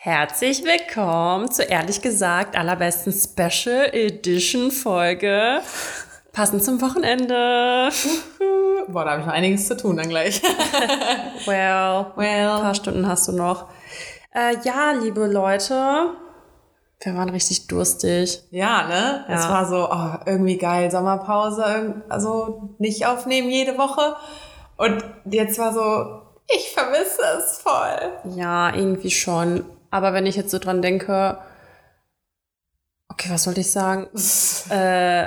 Herzlich willkommen zur ehrlich gesagt allerbesten Special Edition Folge. Passend zum Wochenende. Boah, da habe ich noch einiges zu tun dann gleich. well, well. Ein paar Stunden hast du noch. Äh, ja, liebe Leute, wir waren richtig durstig. Ja, ne? Ja. Es war so, oh, irgendwie geil, Sommerpause, also nicht aufnehmen jede Woche. Und jetzt war so, ich vermisse es voll. Ja, irgendwie schon. Aber wenn ich jetzt so dran denke, okay, was sollte ich sagen? äh,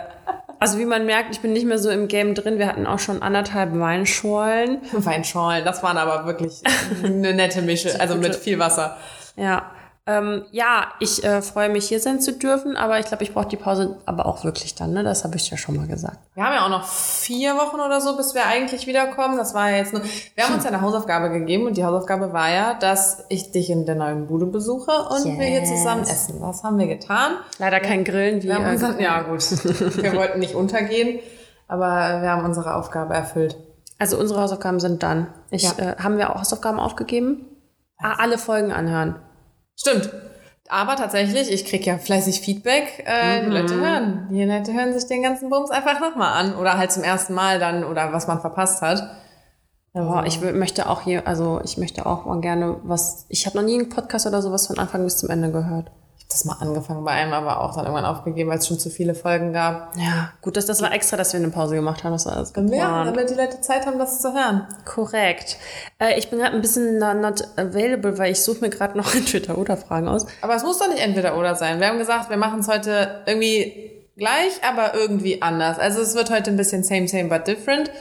also wie man merkt, ich bin nicht mehr so im Game drin. Wir hatten auch schon anderthalb Weinschorlen. Weinschorlen, das waren aber wirklich eine nette Mische, also mit viel Wasser. Ja, ähm, ja, ich äh, freue mich, hier sein zu dürfen, aber ich glaube, ich brauche die Pause aber auch wirklich dann, ne? Das habe ich ja schon mal gesagt. Wir haben ja auch noch vier Wochen oder so, bis wir eigentlich wiederkommen. Das war ja jetzt nur. Wir haben uns ja eine Hausaufgabe gegeben und die Hausaufgabe war ja, dass ich dich in der neuen Bude besuche und yes. wir hier zusammen essen. Was haben wir getan? Leider kein Grillen, wie wir haben unseren, Ja, gut. wir wollten nicht untergehen, aber wir haben unsere Aufgabe erfüllt. Also unsere Hausaufgaben sind dann. Ich, ja. äh, haben wir auch Hausaufgaben aufgegeben? Ah, alle Folgen anhören. Stimmt. Aber tatsächlich, ich krieg ja fleißig Feedback. Äh, mhm. Die Leute hören. Die Leute hören sich den ganzen Bums einfach nochmal an. Oder halt zum ersten Mal dann, oder was man verpasst hat. Also. ich möchte auch hier, also ich möchte auch mal gerne was. Ich habe noch nie einen Podcast oder sowas von Anfang bis zum Ende gehört das mal angefangen bei einem, aber auch dann irgendwann aufgegeben, weil es schon zu viele Folgen gab. Ja, gut, das, das war extra, dass wir eine Pause gemacht haben. Das war alles geplant. Ja, damit die Leute Zeit haben, das zu hören. Korrekt. Äh, ich bin gerade ein bisschen not available, weil ich suche mir gerade noch entweder oder Fragen aus. Aber es muss doch nicht entweder oder sein. Wir haben gesagt, wir machen es heute irgendwie gleich, aber irgendwie anders. Also es wird heute ein bisschen same, same, but different.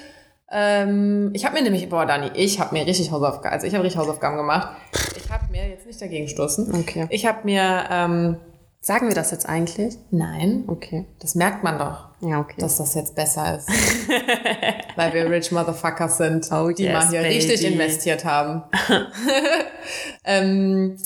Ähm, ich habe mir nämlich, boah, Dani, ich habe mir richtig Hausaufgaben, also ich habe richtig Hausaufgaben gemacht. Ich habe mir jetzt nicht dagegen stoßen. Okay. Ich habe mir, ähm, sagen wir das jetzt eigentlich? Nein. Okay. Das merkt man doch. Ja, okay. Dass das jetzt besser ist. Weil wir rich Motherfuckers sind, oh, die yes, mal hier baby. richtig investiert haben. ähm,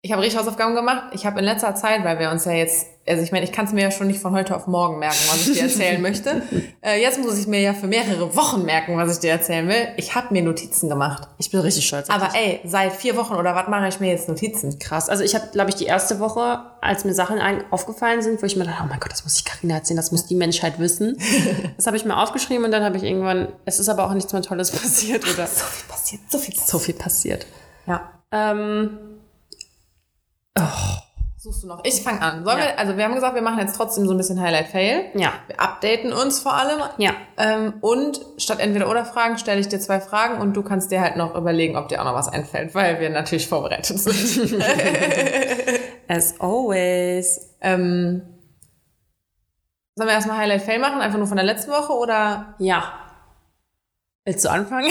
ich habe richtig Hausaufgaben gemacht. Ich habe in letzter Zeit, weil wir uns ja jetzt, also ich meine, ich kann es mir ja schon nicht von heute auf morgen merken, was ich dir erzählen möchte. Äh, jetzt muss ich mir ja für mehrere Wochen merken, was ich dir erzählen will. Ich habe mir Notizen gemacht. Ich bin richtig stolz. Aber ey, seit vier Wochen oder was mache ich mir jetzt Notizen? Krass. Also ich habe, glaube ich, die erste Woche, als mir Sachen aufgefallen sind, wo ich mir dachte, oh mein Gott, das muss ich Karina erzählen, das muss die Menschheit wissen. das habe ich mir aufgeschrieben und dann habe ich irgendwann, es ist aber auch nichts mehr Tolles passiert, oder? so viel passiert, so viel passiert. So viel passiert. Ja. Ähm, Oh. Suchst du noch? Ich fange an. Sollen ja. wir, also wir haben gesagt, wir machen jetzt trotzdem so ein bisschen Highlight-Fail. Ja. Wir updaten uns vor allem. Ja. Ähm, und statt entweder oder Fragen stelle ich dir zwei Fragen und du kannst dir halt noch überlegen, ob dir auch noch was einfällt, weil wir natürlich vorbereitet sind. As always. Ähm, sollen wir erstmal Highlight-Fail machen? Einfach nur von der letzten Woche oder? Ja. Willst du anfangen?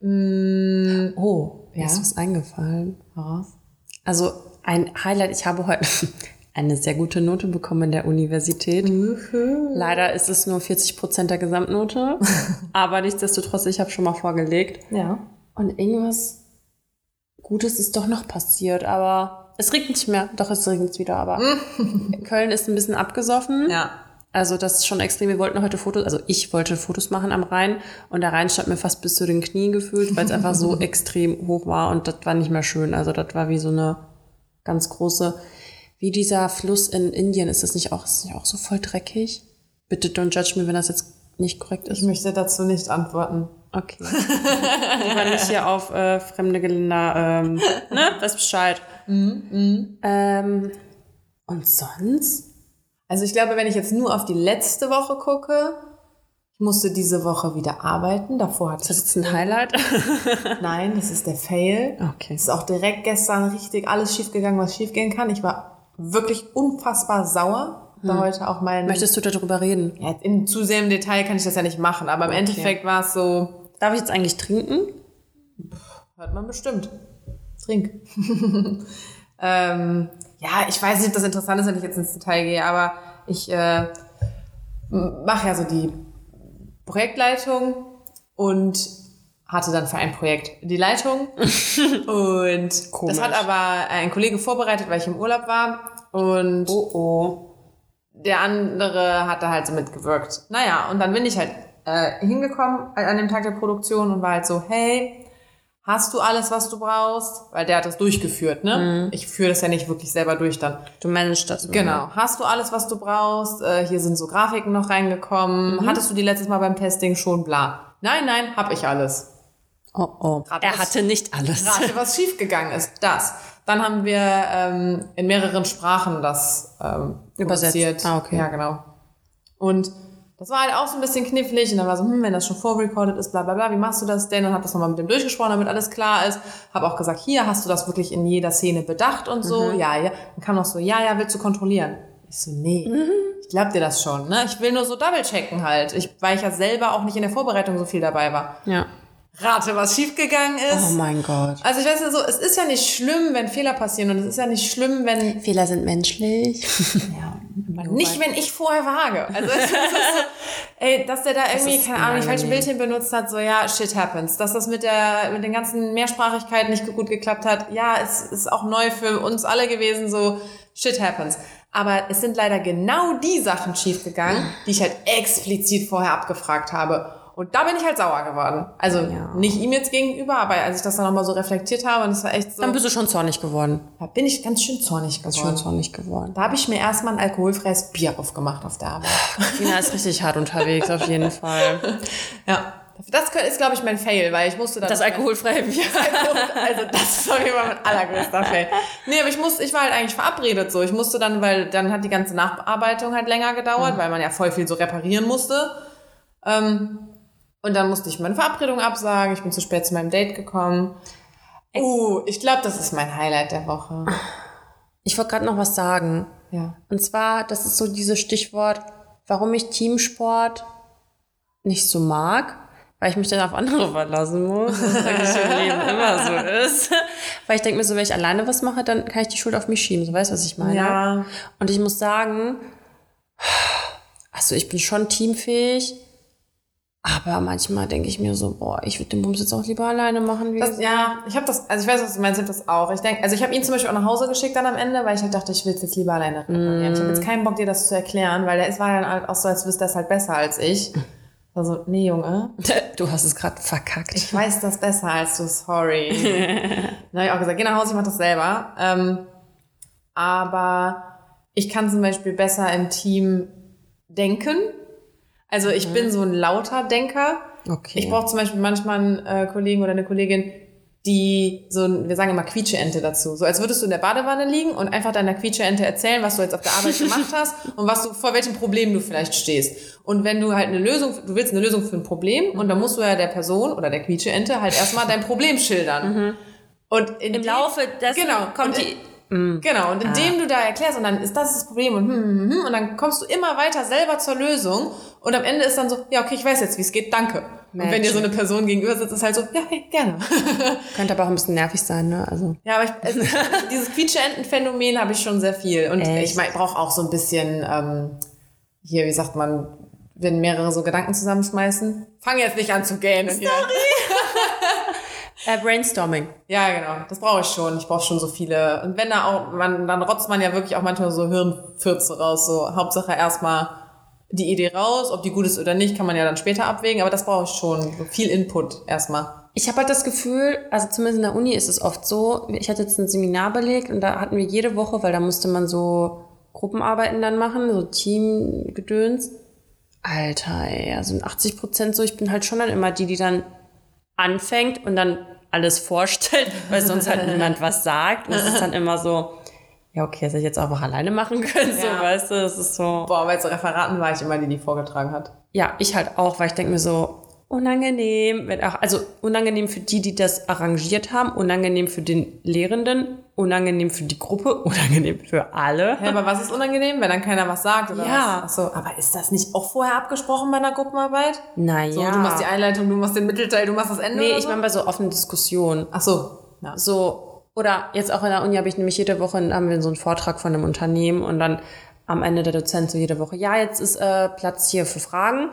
mm, oh, mir ja. ist was eingefallen. Voraus. Also ein Highlight, ich habe heute eine sehr gute Note bekommen in der Universität. Leider ist es nur 40 Prozent der Gesamtnote, aber nichtsdestotrotz, ich habe schon mal vorgelegt. Ja. Und irgendwas Gutes ist doch noch passiert, aber es regnet nicht mehr. Doch, es regnet wieder, aber Köln ist ein bisschen abgesoffen. Ja. Also das ist schon extrem. Wir wollten heute Fotos, also ich wollte Fotos machen am Rhein und der Rhein stand mir fast bis zu den Knien gefühlt, weil es einfach so extrem hoch war und das war nicht mehr schön. Also das war wie so eine ganz große, wie dieser Fluss in Indien. Ist das nicht auch, ist das nicht auch so voll dreckig? Bitte don't judge me, wenn das jetzt nicht korrekt ist. Ich möchte dazu nicht antworten. Okay. Lieber nicht hier auf äh, fremde Geländer, ähm, ne? Das Bescheid. Mhm. Mhm. Ähm, und sonst? Also ich glaube, wenn ich jetzt nur auf die letzte Woche gucke, ich musste diese Woche wieder arbeiten. Davor hatte das ist ein Highlight. Nein, das ist der Fail. Okay. Es ist auch direkt gestern richtig alles schiefgegangen, was schiefgehen kann. Ich war wirklich unfassbar sauer. Da hm. heute auch mein. Möchtest du darüber reden? Ja, in zu sehr im Detail kann ich das ja nicht machen, aber im okay. Endeffekt war es so. Darf ich jetzt eigentlich trinken? Hört man bestimmt. Trink. ähm, ja, ich weiß nicht, ob das interessant ist, wenn ich jetzt ins Detail gehe, aber ich äh, mache ja so die Projektleitung und hatte dann für ein Projekt die Leitung. und Komisch. das hat aber ein Kollege vorbereitet, weil ich im Urlaub war. Und oh, oh. der andere hat da halt so mitgewirkt. Naja, und dann bin ich halt äh, hingekommen an dem Tag der Produktion und war halt so, hey, Hast du alles, was du brauchst? Weil der hat das durchgeführt, ne? Ich führe das ja nicht wirklich selber durch dann. Du managst das. Genau. Hast du alles, was du brauchst? Äh, hier sind so Grafiken noch reingekommen. Hattest du die letztes Mal beim Testing schon? Bla. Nein, nein, hab ich alles. Oh, oh. Rate, Er hatte nicht alles. Rate, was schiefgegangen ist. Das. Dann haben wir ähm, in mehreren Sprachen das ähm, Übersetzt. produziert. Ah, okay. Ja, genau. Und das war halt auch so ein bisschen knifflig. Und dann war so, hm, wenn das schon vorrecorded ist, bla bla bla, wie machst du das denn? Und hab das nochmal mit dem durchgesprochen, damit alles klar ist. Hab auch gesagt, hier, hast du das wirklich in jeder Szene bedacht und so? Mhm. Ja, ja. Dann kam noch so, ja, ja, willst du kontrollieren? Ich so, nee. Mhm. Ich glaub dir das schon, ne? Ich will nur so double-checken halt. Ich, weil ich ja selber auch nicht in der Vorbereitung so viel dabei war. Ja. Rate, was schiefgegangen ist. Oh mein Gott. Also ich weiß ja so, es ist ja nicht schlimm, wenn Fehler passieren und es ist ja nicht schlimm, wenn Fehler sind menschlich. ja, nicht wenn ich vorher wage. Also es ist ey, dass der da irgendwie keine Ahnung, die falschen. Bildchen benutzt hat, so ja, shit happens. Dass das mit der mit den ganzen Mehrsprachigkeiten nicht gut geklappt hat, ja, es ist auch neu für uns alle gewesen, so shit happens. Aber es sind leider genau die Sachen schiefgegangen, die ich halt explizit vorher abgefragt habe. Und da bin ich halt sauer geworden. Also Ja. nicht ihm jetzt gegenüber, aber als ich das dann nochmal so reflektiert habe, und es war echt so, Dann bist du schon zornig geworden. da bin ich ganz schön zornig geworden. zornig geworden. Da habe ich mir erstmal ein alkoholfreies Bier aufgemacht auf der Arbeit. Tina ist richtig hart unterwegs, auf jeden Fall. Ja. Das ist, glaube ich, mein Fail, weil ich musste dann. Das alkoholfreie Bier. Also das ist auf jeden Fall mein allergrößter Fail. Nee, aber ich musste, ich war halt eigentlich verabredet so. Ich musste dann, weil dann hat die ganze Nachbearbeitung halt länger gedauert, weil man ja voll viel so reparieren musste. Ähm, und dann musste ich meine Verabredung absagen. Ich bin zu spät zu meinem Date gekommen. Uh, ich glaube, das ist mein Highlight der Woche. Ich wollte gerade noch was sagen. Ja. Und zwar, das ist so dieses Stichwort, warum ich Teamsport nicht so mag, weil ich mich dann auf andere verlassen muss, was eigentlich im Leben immer so ist. Weil ich denke mir so, wenn ich alleine was mache, dann kann ich die Schuld auf mich schieben. So weißt du, was ich meine? Ja. Und ich muss sagen, also ich bin schon teamfähig, aber manchmal denke ich mir so, boah, ich würde den Bums jetzt auch lieber alleine machen. Wie Das, ja, ich habe das, also ich weiß, was du meinst, ich das auch. Ich denke, also ich habe ihn zum Beispiel auch nach Hause geschickt dann am Ende, weil ich halt dachte, ich will es jetzt lieber alleine reparieren. Ich habe jetzt keinen Bock, dir das zu erklären, weil der ist war dann halt auch so, als wüsste er es halt besser als ich. Also, nee, Junge, du hast es gerade verkackt. ich weiß das besser als du, sorry. Dann habe ich auch gesagt, geh nach Hause, ich mach das selber. Ähm, aber ich kann zum Beispiel besser im Team denken. Also ich bin so ein lauter Denker. Okay. Ich brauche zum Beispiel manchmal einen äh, Kollegen oder eine Kollegin, die so, ein- wir sagen immer Quietscheente dazu. So als würdest du in der Badewanne liegen und einfach deiner Quietscheente erzählen, was du jetzt auf der Arbeit gemacht hast und was du, vor welchem Problem du vielleicht stehst. Und wenn du halt eine Lösung, du willst eine Lösung für ein Problem und dann musst du ja der Person oder der Quietscheente halt erstmal dein Problem schildern. Und in Im dem- Laufe dessen genau, kommt und die. Genau, und indem du da erklärst, und dann ist das das Problem, und, hm, hm, hm, und dann kommst du immer weiter selber zur Lösung, und am Ende ist dann so, ja, okay, ich weiß jetzt, wie es geht, danke. Und wenn dir so eine Person gegenüber sitzt, ist halt so, ja, hey, gerne. Könnte aber auch ein bisschen nervig sein, ne? Also. ja, aber ich, also, dieses Quietscheenten-Phänomen habe ich schon sehr viel. Und Echt? ich mein, brauche auch so ein bisschen, ähm, hier, wie sagt man, wenn mehrere so Gedanken zusammenschmeißen. Fang jetzt nicht an zu gähnen. Sorry. Äh, Brainstorming. Ja, genau. Das brauche ich schon. Ich brauche schon so viele. Und wenn da auch, man, dann rotzt man ja wirklich auch manchmal so Hirnfürze raus. So Hauptsache erstmal die Idee raus. Ob die gut ist oder nicht, kann man ja dann später abwägen. Aber das brauche ich schon. So viel Input erstmal. Ich habe halt das Gefühl, also zumindest in der Uni ist es oft so, ich hatte jetzt ein Seminar belegt und da hatten wir jede Woche, weil da musste man so Gruppenarbeiten dann machen, so Teamgedöns. Alter, ey, also in 80 Prozent so, ich bin halt schon dann immer die, die dann anfängt und dann alles vorstellt, weil sonst halt niemand was sagt. Und es ist dann immer so, ja, okay, das hätte ich jetzt einfach alleine machen können, so, Ja. weißt du, es ist so. Boah, bei so Referaten war ich immer die, die vorgetragen hat. Ja, ich halt auch, weil ich denke mir so, unangenehm, wenn auch, also unangenehm für die, die das arrangiert haben, unangenehm für den Lehrenden, unangenehm für die Gruppe, unangenehm für alle. Hä, aber was ist unangenehm, wenn dann keiner was sagt oder Ja. was? Ach so, aber ist das nicht auch vorher abgesprochen bei einer Gruppenarbeit? Naja. So, du machst die Einleitung, du machst den Mittelteil, du machst das Ende nee, ich so? meine bei so offenen Diskussionen. Ach so. Ja. So, oder jetzt auch in der Uni habe ich nämlich jede Woche, haben wir so einen Vortrag von einem Unternehmen und dann am Ende der Dozent so jede Woche, ja, jetzt ist äh, Platz hier für Fragen.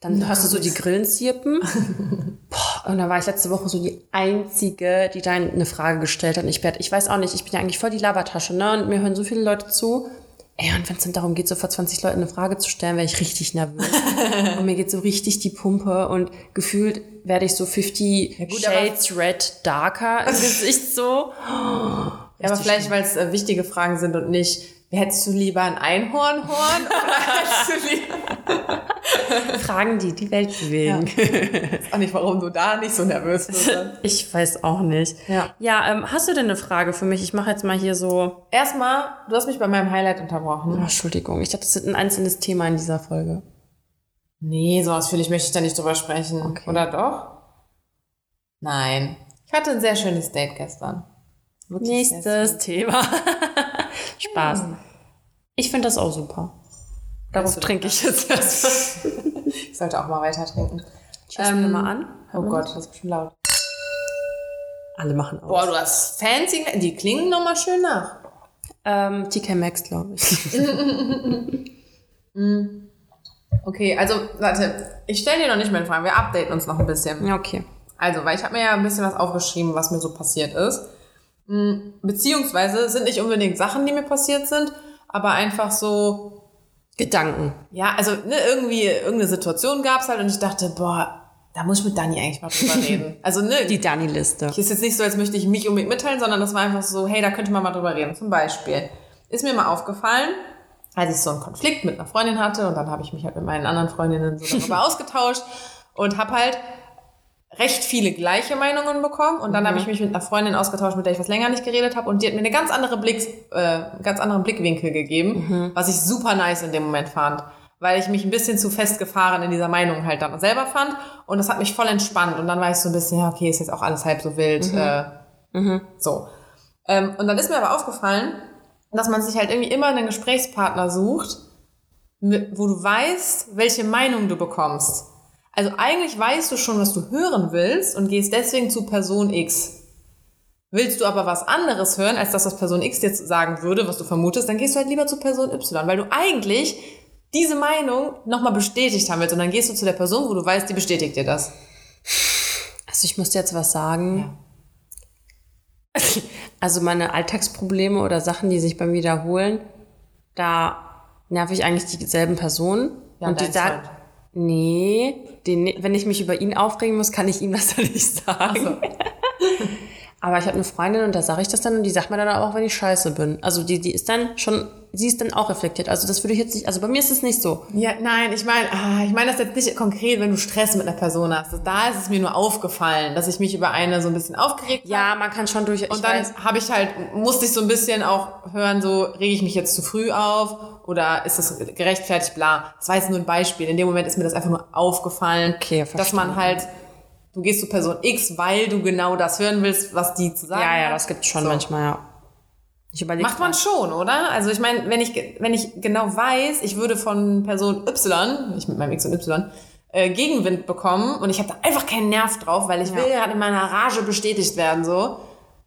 Dann hörst du so die Grillen zirpen. Boah, und dann war ich letzte Woche so die Einzige, die da eine Frage gestellt hat. Und ich, werd, ich weiß auch nicht, ich bin ja eigentlich voll die Labertasche, ne? Und mir hören so viele Leute zu. Ey, und wenn es dann darum geht, so vor 20 Leuten eine Frage zu stellen, wäre ich richtig nervös. und mir geht so richtig die Pumpe und gefühlt werde ich so 50 gut, aber- Shades Red Darker im Gesicht so. Ja, aber vielleicht, weil es äh, wichtige Fragen sind und nicht, hättest du lieber ein Einhornhorn oder hättest du lieber... Fragen, die die Welt bewegen. Ich weiß auch nicht, warum du da nicht so nervös bist. Ich weiß auch nicht. Ja. Ja, ähm, hast du denn eine Frage für mich? Ich mache jetzt mal hier so. Erstmal, du hast mich bei meinem Highlight unterbrochen. Oh, Entschuldigung, ich dachte, das ist ein einzelnes Thema in dieser Folge. Nee, so ausführlich möchte ich da nicht drüber sprechen. Okay. Oder doch? Nein. Ich hatte ein sehr schönes Date gestern. Wirklich Nächstes Thema. Spaß. Ich finde das auch super. Darauf trinke ich jetzt erstmal. Ich sollte auch mal weiter trinken. Schießen wir mal an. Oh Gott, das ist bestimmt laut. Alle machen aus. Boah, du hast fancy, die klingen nochmal schön nach. Ähm, TK Maxx, glaube ich. Okay, also, warte, ich stelle dir noch nicht mehr Fragen, wir updaten uns noch ein bisschen. ja, okay. Also, weil ich habe mir ja ein bisschen was aufgeschrieben, was mir so passiert ist. Mm, Beziehungsweise sind nicht unbedingt Sachen, die mir passiert sind, aber einfach so, Gedanken. ja, also ne, irgendwie irgendeine Situation gab es halt und ich dachte, boah, da muss ich mit Dani eigentlich mal drüber reden. Also ne, Die Dani-Liste. ist jetzt nicht so, als möchte ich mich unbedingt mitteilen, sondern das war einfach so, hey, da könnte man mal drüber reden. Zum Beispiel ist mir mal aufgefallen, als ich so einen Konflikt mit einer Freundin hatte und dann habe ich mich halt mit meinen anderen Freundinnen so darüber ausgetauscht und habe halt recht viele gleiche Meinungen bekommen. Und dann habe ich mich mit einer Freundin ausgetauscht, mit der ich was länger nicht geredet habe. Und die hat mir eine ganz andere Blick, äh, einen ganz anderen Blickwinkel gegeben, was ich super nice in dem Moment fand, weil ich mich ein bisschen zu festgefahren in dieser Meinung halt dann selber fand. Und das hat mich voll entspannt. Und dann war ich so ein bisschen, ja okay, ist jetzt auch alles halb so wild, äh, so. Ähm, und dann ist mir aber aufgefallen, dass man sich halt irgendwie immer einen Gesprächspartner sucht, wo du weißt, welche Meinung du bekommst. Also eigentlich weißt du schon, was du hören willst und gehst deswegen zu Person X. Willst du aber was anderes hören, als das, was Person X dir sagen würde, was du vermutest, dann gehst du halt lieber zu Person Y, weil du eigentlich diese Meinung nochmal bestätigt haben willst. Und dann gehst du zu der Person, wo du weißt, die bestätigt dir das. Also ich muss dir jetzt was sagen. Also meine Alltagsprobleme oder Sachen, die sich bei mir wiederholen, da nerv ich eigentlich dieselben Personen. Ja, und die Freund. Nee, den, wenn ich mich über ihn aufregen muss, kann ich ihm das dann nicht sagen. Aber ich habe eine Freundin und da sage ich das dann und die sagt mir dann auch, wenn ich scheiße bin. Also die, die ist dann schon, sie ist dann auch reflektiert. Also das würde ich jetzt nicht, also bei mir ist es nicht so. Ja, nein, ich meine, ah, ich meine das jetzt nicht konkret, wenn du Stress mit einer Person hast. Da ist es mir nur aufgefallen, dass ich mich über eine so ein bisschen aufgeregt habe. Ja, man kann schon durch. Und dann habe ich halt, musste ich so ein bisschen auch hören, so, rege ich mich jetzt zu früh auf oder ist das gerechtfertigt, bla. Das war jetzt nur ein Beispiel. In dem Moment ist mir das einfach nur aufgefallen, Okay, dass man halt, du gehst zu Person X, weil du genau das hören willst, was die zu sagen ja, ja, das gibt schon So. manchmal, ja. Ich überlege. Macht man schon, oder? Also ich meine, wenn ich, wenn ich genau weiß, ich würde von Person Y, ich mit meinem X und Y, äh, Gegenwind bekommen und ich habe da einfach keinen Nerv drauf, weil ich Ja. will gerade in meiner Rage bestätigt werden, so,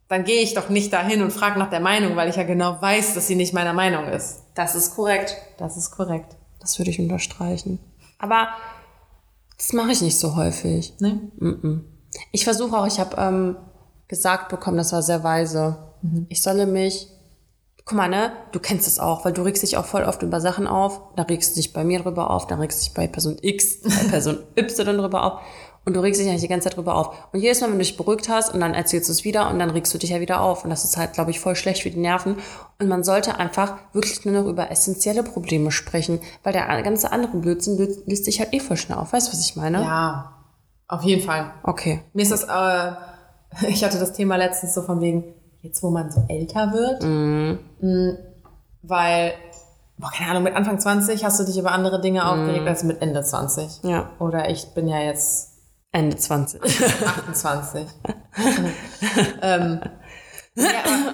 dann gehe ich doch nicht dahin und frage nach der Meinung, weil ich ja genau weiß, dass sie nicht meiner Meinung ist. Das ist korrekt. Das ist korrekt. Das würde ich unterstreichen. Aber das mache ich nicht so häufig. Ne? Ich versuche auch, ich habe ähm, gesagt bekommen, das war sehr weise. Ich solle mich, guck mal, ne, du kennst es auch, weil du regst dich auch voll oft über Sachen auf. Da regst du dich bei mir drüber auf, dann regst du dich bei Person X, bei Person Y drüber auf. Und du regst dich eigentlich die ganze Zeit drüber auf. Und jedes Mal, wenn du dich beruhigt hast und dann erzählst du es wieder und dann regst du dich ja wieder auf. Und das ist halt, glaube ich, voll schlecht für die Nerven. Und man sollte einfach wirklich nur noch über essentielle Probleme sprechen, weil der ganze andere Blödsinn löst, löst sich halt eh voll schnell auf. Weißt du, was ich meine? Ja, auf jeden Fall. Okay. Mir ist das, äh, ich hatte das Thema letztens so von wegen, jetzt wo man so älter wird, Mm, weil, boah, keine Ahnung, mit Anfang 20 hast du dich über andere Dinge aufgeregt als mit Ende 20. Ja. Oder ich bin ja jetzt Ende 20. 28. ähm, ja,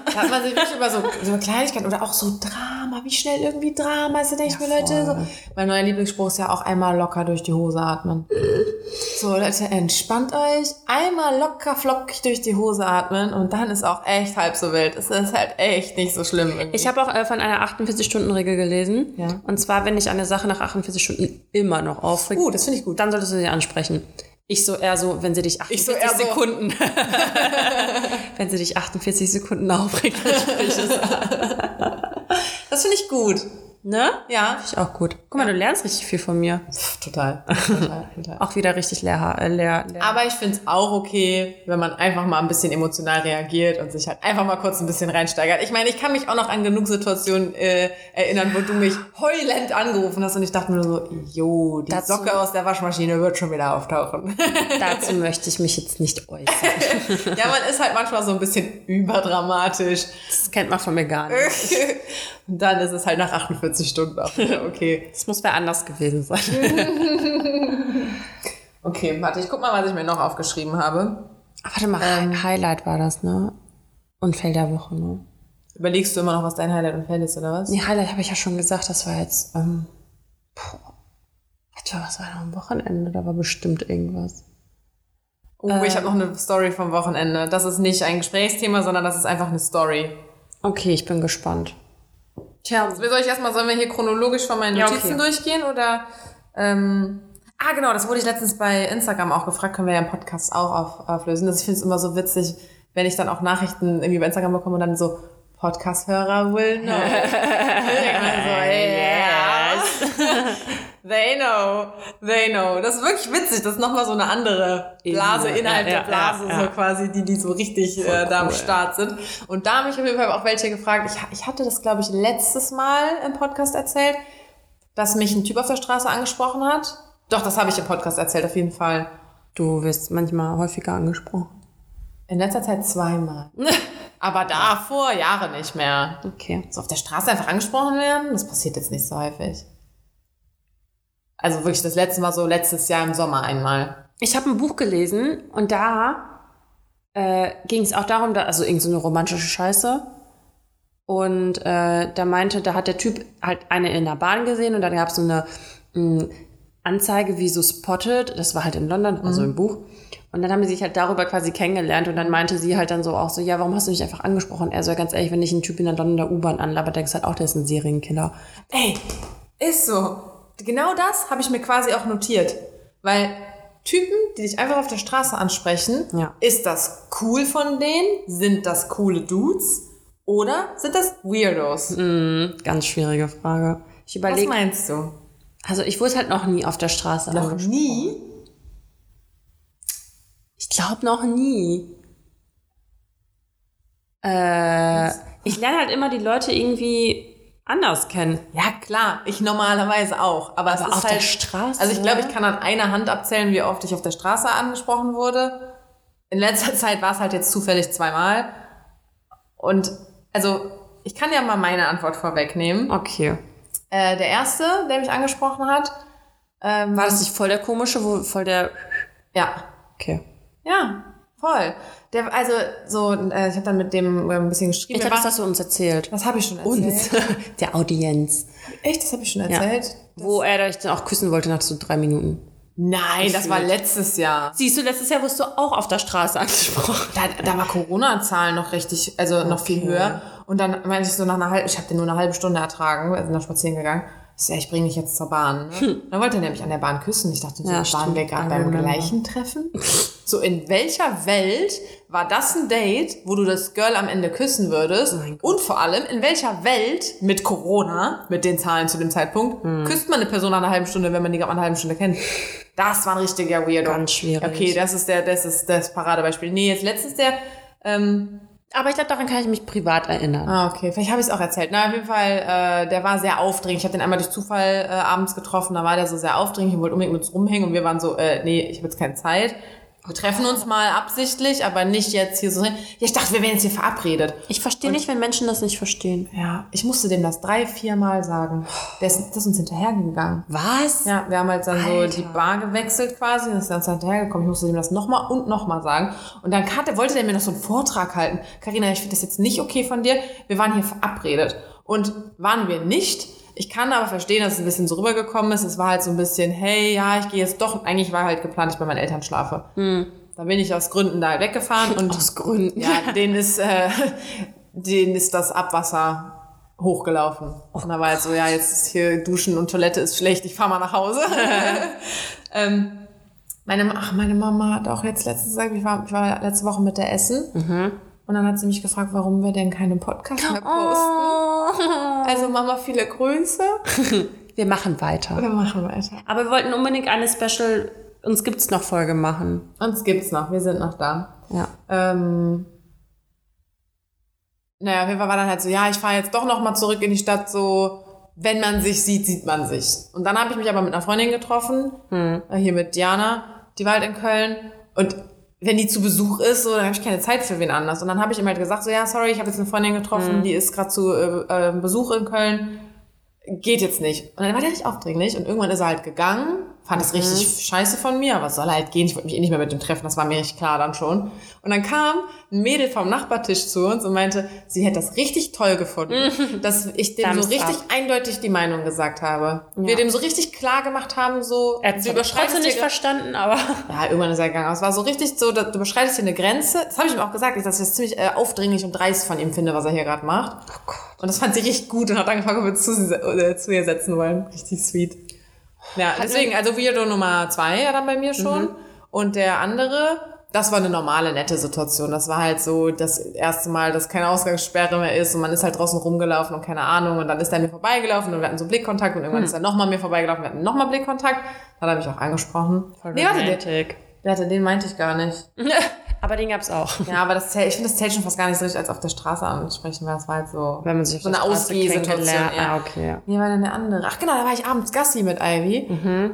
da hat man sich wirklich über so, so eine Kleinigkeit oder auch so Drama, wie schnell irgendwie Drama ist, da denke ich mir, Leute, so, mein neuer Lieblingsspruch ist ja auch einmal locker durch die Hose atmen. So, Leute, entspannt euch, einmal locker flockig durch die Hose atmen und dann ist auch echt halb so wild. Es ist halt echt nicht so schlimm irgendwie. Ich habe auch äh, von einer 48-Stunden-Regel gelesen. Ja. Und zwar, wenn dich eine Sache nach 48 Stunden immer noch aufregt, Uh, das finde ich gut. dann solltest du sie ansprechen. Ich so eher so, wenn sie dich 48 Ich so eher so. Sekunden, wenn sie dich 48 Sekunden aufregt, dann sprich es. Das finde ich gut. Ne? Ja. Finde ich auch gut. Guck mal, du lernst richtig viel von mir. Pff, total. total, total. Auch wieder richtig leer, äh, leer, leer. Aber ich finde es auch okay, wenn man einfach mal ein bisschen emotional reagiert und sich halt einfach mal kurz ein bisschen reinsteigert. Ich meine, ich kann mich auch noch an genug Situationen äh, erinnern, wo du mich heulend angerufen hast und ich dachte mir nur so, jo, die Dazu- Socke aus der Waschmaschine wird schon wieder auftauchen. Dazu möchte ich mich jetzt nicht äußern. ja, man ist halt manchmal so ein bisschen überdramatisch. Das kennt man von mir gar nicht. Dann ist es halt nach 48 Stunden auch wieder okay. Das muss wer anders gewesen sein. Okay, warte, ich guck mal, was ich mir noch aufgeschrieben habe. Warte mal, Ähm. Highlight war das, ne? Und Fell der Woche, ne? Überlegst du immer noch, was dein Highlight und Fail ist, oder was? Nee, Highlight habe ich ja schon gesagt, das war jetzt, ähm, puh. Was war noch am Wochenende? Da war bestimmt irgendwas. Oh, ich habe noch eine Story vom Wochenende. Das ist nicht ein Gesprächsthema, sondern das ist einfach eine Story. Okay, ich bin gespannt. Tja, Soll ich erstmal, sollen wir hier chronologisch von meinen Ja, Notizen okay. durchgehen oder? Ähm, ah, genau, das wurde ich letztens bei Instagram auch gefragt, können wir ja im Podcast auch auf, auflösen. Das, ich finde es immer so witzig, wenn ich dann auch Nachrichten irgendwie bei Instagram bekomme und dann so Podcast-Hörer will know. so, yeah. They know, they know. Das ist wirklich witzig. Das ist nochmal so eine andere Blase Ebene. innerhalb Ja, der Blase, ja, ja. so quasi, die, die so richtig äh, da am. Start sind. Und da haben mich auf jeden Fall auch welche gefragt. Ich, ich hatte das, glaube ich, letztes Mal im Podcast erzählt, dass mich ein Typ auf der Straße angesprochen hat. Doch, das habe ich im Podcast erzählt, auf jeden Fall. du wirst manchmal häufiger angesprochen. In letzter Zeit zweimal. Aber davor Jahre nicht mehr. Okay. So auf der Straße einfach angesprochen werden, das passiert jetzt nicht so häufig. Also wirklich das letzte Mal so letztes Jahr im Sommer einmal. Ich habe ein Buch gelesen und da äh, ging es auch darum, da, also irgend so eine romantische Scheiße. Und äh, da meinte, da hat der Typ halt eine in der Bahn gesehen und dann gab es so eine mh, Anzeige wie so Spotted, das war halt in London, also im Buch. Und dann haben die sich halt darüber quasi kennengelernt und dann meinte sie halt dann so auch so, ja, warum hast du mich einfach angesprochen? Er so, ja, ganz ehrlich, wenn ich einen Typ in der Londoner U-Bahn anlabert, denkst du halt auch, der ist ein Serienkiller. Ey, ist so. Genau das habe ich mir quasi auch notiert. Weil Typen, die dich einfach auf der Straße ansprechen, Ja. ist das cool von denen? Sind das coole Dudes? Oder sind das Weirdos? Ganz schwierige Frage. Ich Was überlege, meinst du? also ich wurde halt noch nie auf der Straße Noch nie? Ich glaube noch nie. Äh, ich lerne halt immer die Leute irgendwie anders kennen. Ja, klar, ich normalerweise auch. Aber, es Aber ist auf halt, der Straße? Also ich glaube, ich kann an einer Hand abzählen, wie oft ich auf der Straße angesprochen wurde. In letzter Zeit war es halt jetzt zufällig zweimal. Und also, ich kann ja mal meine Antwort vorwegnehmen. Okay. Äh, der erste, der mich angesprochen hat, ähm, War das nicht voll der komische, wo voll der. ja, Okay. ja, voll. Der, also so, äh, ich habe dann mit dem äh, ein bisschen geschrieben. Ich glaube, das hast du uns erzählt. das habe ich schon Uns. erzählt. der Audienz. Echt, das habe ich schon Ja. erzählt. Wo er dich dann auch küssen wollte nach so drei Minuten. Nein, das war letztes Jahr. Siehst du, letztes Jahr wurdest du auch auf der Straße angesprochen. Da, da war Corona-Zahlen noch richtig, also noch viel Okay. höher. Und dann meinte ich so nach einer halben, ich habe den nur eine halbe Stunde ertragen, wir sind da spazieren gegangen. Ich so, ja, ich bringe dich jetzt zur Bahn. Ne? Dann wollte er nämlich an der Bahn küssen. Ich dachte, so, Ja, waren wir gerade beim gleichen Treffen? So, in welcher Welt war das ein Date, wo du das Girl am Ende küssen würdest? mein Und vor allem, in welcher Welt mit Corona, mit den Zahlen zu dem Zeitpunkt, Hm. küsst man eine Person nach einer halben Stunde, wenn man die gerade mal eine halbe Stunde kennt? Das war ein richtiger Weirdo. Ganz schwierig. Okay, das ist der, das ist das Paradebeispiel. Nee, jetzt letztens der, ähm, Aber ich glaube, daran kann ich mich privat erinnern. Ah, okay. Vielleicht habe ich es auch erzählt. Na, auf jeden Fall, äh, der war sehr aufdringlich. Ich habe den einmal durch Zufall äh, abends getroffen. Da war der so sehr aufdringlich und wollte unbedingt mit uns rumhängen. Und wir waren so, äh, nee, ich habe jetzt keine Zeit. Wir treffen uns mal absichtlich, aber nicht jetzt hier so hin. Ja, ich dachte, wir wären jetzt hier verabredet. Ich verstehe nicht, wenn Menschen das nicht verstehen. Ja, ich musste dem das drei, vier Mal sagen. Der ist, der ist uns hinterhergegangen. Was? Ja, wir haben halt dann Alter. so die Bar gewechselt quasi, dann ist uns hinterhergekommen. Ich musste ihm das nochmal und nochmal sagen. Und dann hatte, wollte der mir noch so einen Vortrag halten. Karina, ich finde das jetzt nicht okay von dir. Wir waren hier verabredet. Und waren wir nicht. Ich kann aber verstehen, dass es ein bisschen so rübergekommen ist. Es war halt so ein bisschen, hey, ja, ich gehe jetzt doch. Eigentlich war halt geplant, ich bei meinen Eltern schlafe. Da bin ich aus Gründen da weggefahren und Aus Gründen. ja, denen ist, äh, denen ist das Abwasser hochgelaufen. und da war jetzt so, ja, jetzt ist hier Duschen und Toilette ist schlecht, ich fahr mal nach Hause. ähm, meine, ach, meine Mama hat auch jetzt letztens gesagt, ich war, ich war letzte Woche mit der Essen. Und dann hat sie mich gefragt, warum wir denn keinen Podcast mehr posten. Oh. Also Mama, viele Grüße. Wir machen weiter. Wir machen weiter. Aber wir wollten unbedingt eine Special, uns gibt's noch Folge machen. Uns gibt's noch, wir sind noch da. Ja. Ähm, naja, auf jeden Fall war dann halt so, ja, ich fahre jetzt doch noch mal zurück in die Stadt, so, wenn man sich sieht, sieht man sich. Und dann habe ich mich aber mit einer Freundin getroffen, äh, hier mit Diana, die war halt in Köln. Und wenn die zu Besuch ist, so, dann habe ich keine Zeit für wen anders. Und dann habe ich ihm halt gesagt, so, ja, sorry, ich habe jetzt eine Freundin getroffen, die ist gerade zu äh, äh, Besuch in Köln. Geht jetzt nicht. Und dann war der nicht aufdringlich und irgendwann ist er halt gegangen, fand es richtig scheiße von mir, aber es soll halt gehen, ich wollte mich eh nicht mehr mit dem treffen, das war mir richtig klar dann schon. Und dann kam ein Mädel vom Nachbartisch zu uns und meinte, sie hätte das richtig toll gefunden, dass ich dem so richtig eindeutig die Meinung gesagt habe. Wir Ja. dem so richtig klar gemacht haben, so, Er hat du es überschreitest trotzdem nicht verstanden, aber ja, irgendwann ist er gegangen. Aber es war so richtig so, du überschreitest hier eine Grenze. Das habe ich ihm auch gesagt, dass ich das ziemlich äh, aufdringlich und dreist von ihm finde, was er hier gerade macht. Oh Gott. Und das fand sie richtig gut und hat gefragt, ob wir zu, äh, zu ihr setzen wollen. Richtig sweet. Ja, deswegen, also Weirdo Nummer zwei ja dann bei mir schon. Mhm. Und der andere, das war eine normale, nette Situation. Das war halt so das erste Mal, dass keine Ausgangssperre mehr ist und man ist halt draußen rumgelaufen und keine Ahnung. Und dann ist er mir vorbeigelaufen und wir hatten so Blickkontakt und Hm. irgendwann ist er nochmal mir vorbeigelaufen, wir hatten nochmal Blickkontakt. Dann habe ich auch angesprochen. voll Nee, warte, der hatte, den meinte ich gar nicht. aber den gab's auch. Ja, aber das zählt, ich finde, das zählt schon fast gar nicht so richtig als auf der Straße ansprechen, weil das war halt so, Wenn man sich so eine Ausgehsituation. Ja. Ah, okay. ja. Wie war denn der andere? Ach genau, da war ich abends Gassi mit Ivy. Mhm.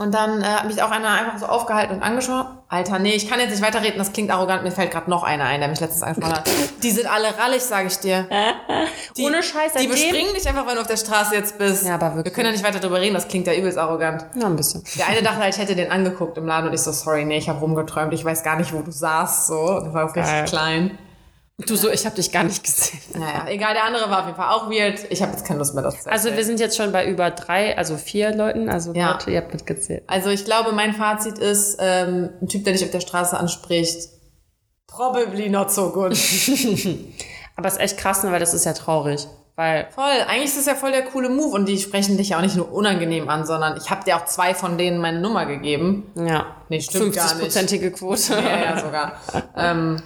Und dann äh, hat mich auch einer einfach so aufgehalten und angeschaut. Alter, nee, ich kann jetzt nicht weiterreden, das klingt arrogant. Mir fällt gerade noch einer ein, der mich letztens angesprochen hat. Die sind alle rallig, sage ich dir. Die, Ohne Scheiß, Die bespringen dich einfach, wenn du auf der Straße jetzt bist. Ja, aber wirklich. Wir können ja nicht weiter drüber reden, das klingt ja übelst arrogant. Ja, ein bisschen. Der eine dachte halt, ich hätte den angeguckt im Laden und ich so, sorry, nee, ich habe rumgeträumt, ich weiß gar nicht, wo du saßt, so. Das war auch richtig klein. Du so, ich habe dich gar nicht gesehen. Naja, egal, der andere war auf jeden Fall auch weird. Ich habe jetzt keine Lust mehr, das zu Also wir sind jetzt schon bei über drei, also vier Leuten. Also Ja. Leute, ihr habt mitgezählt. Also ich glaube, mein Fazit ist, ähm, ein Typ, der dich auf der Straße anspricht, probably not so good. Aber es ist echt krass, ne, weil das ist ja traurig. Weil, voll, eigentlich ist es ja voll der coole Move und die sprechen dich ja auch nicht nur unangenehm an, sondern ich habe dir auch zwei von denen meine Nummer gegeben. ja, Nee, stimmt gar nicht. 50-prozentige Quote. Ja, ja, sogar. ähm,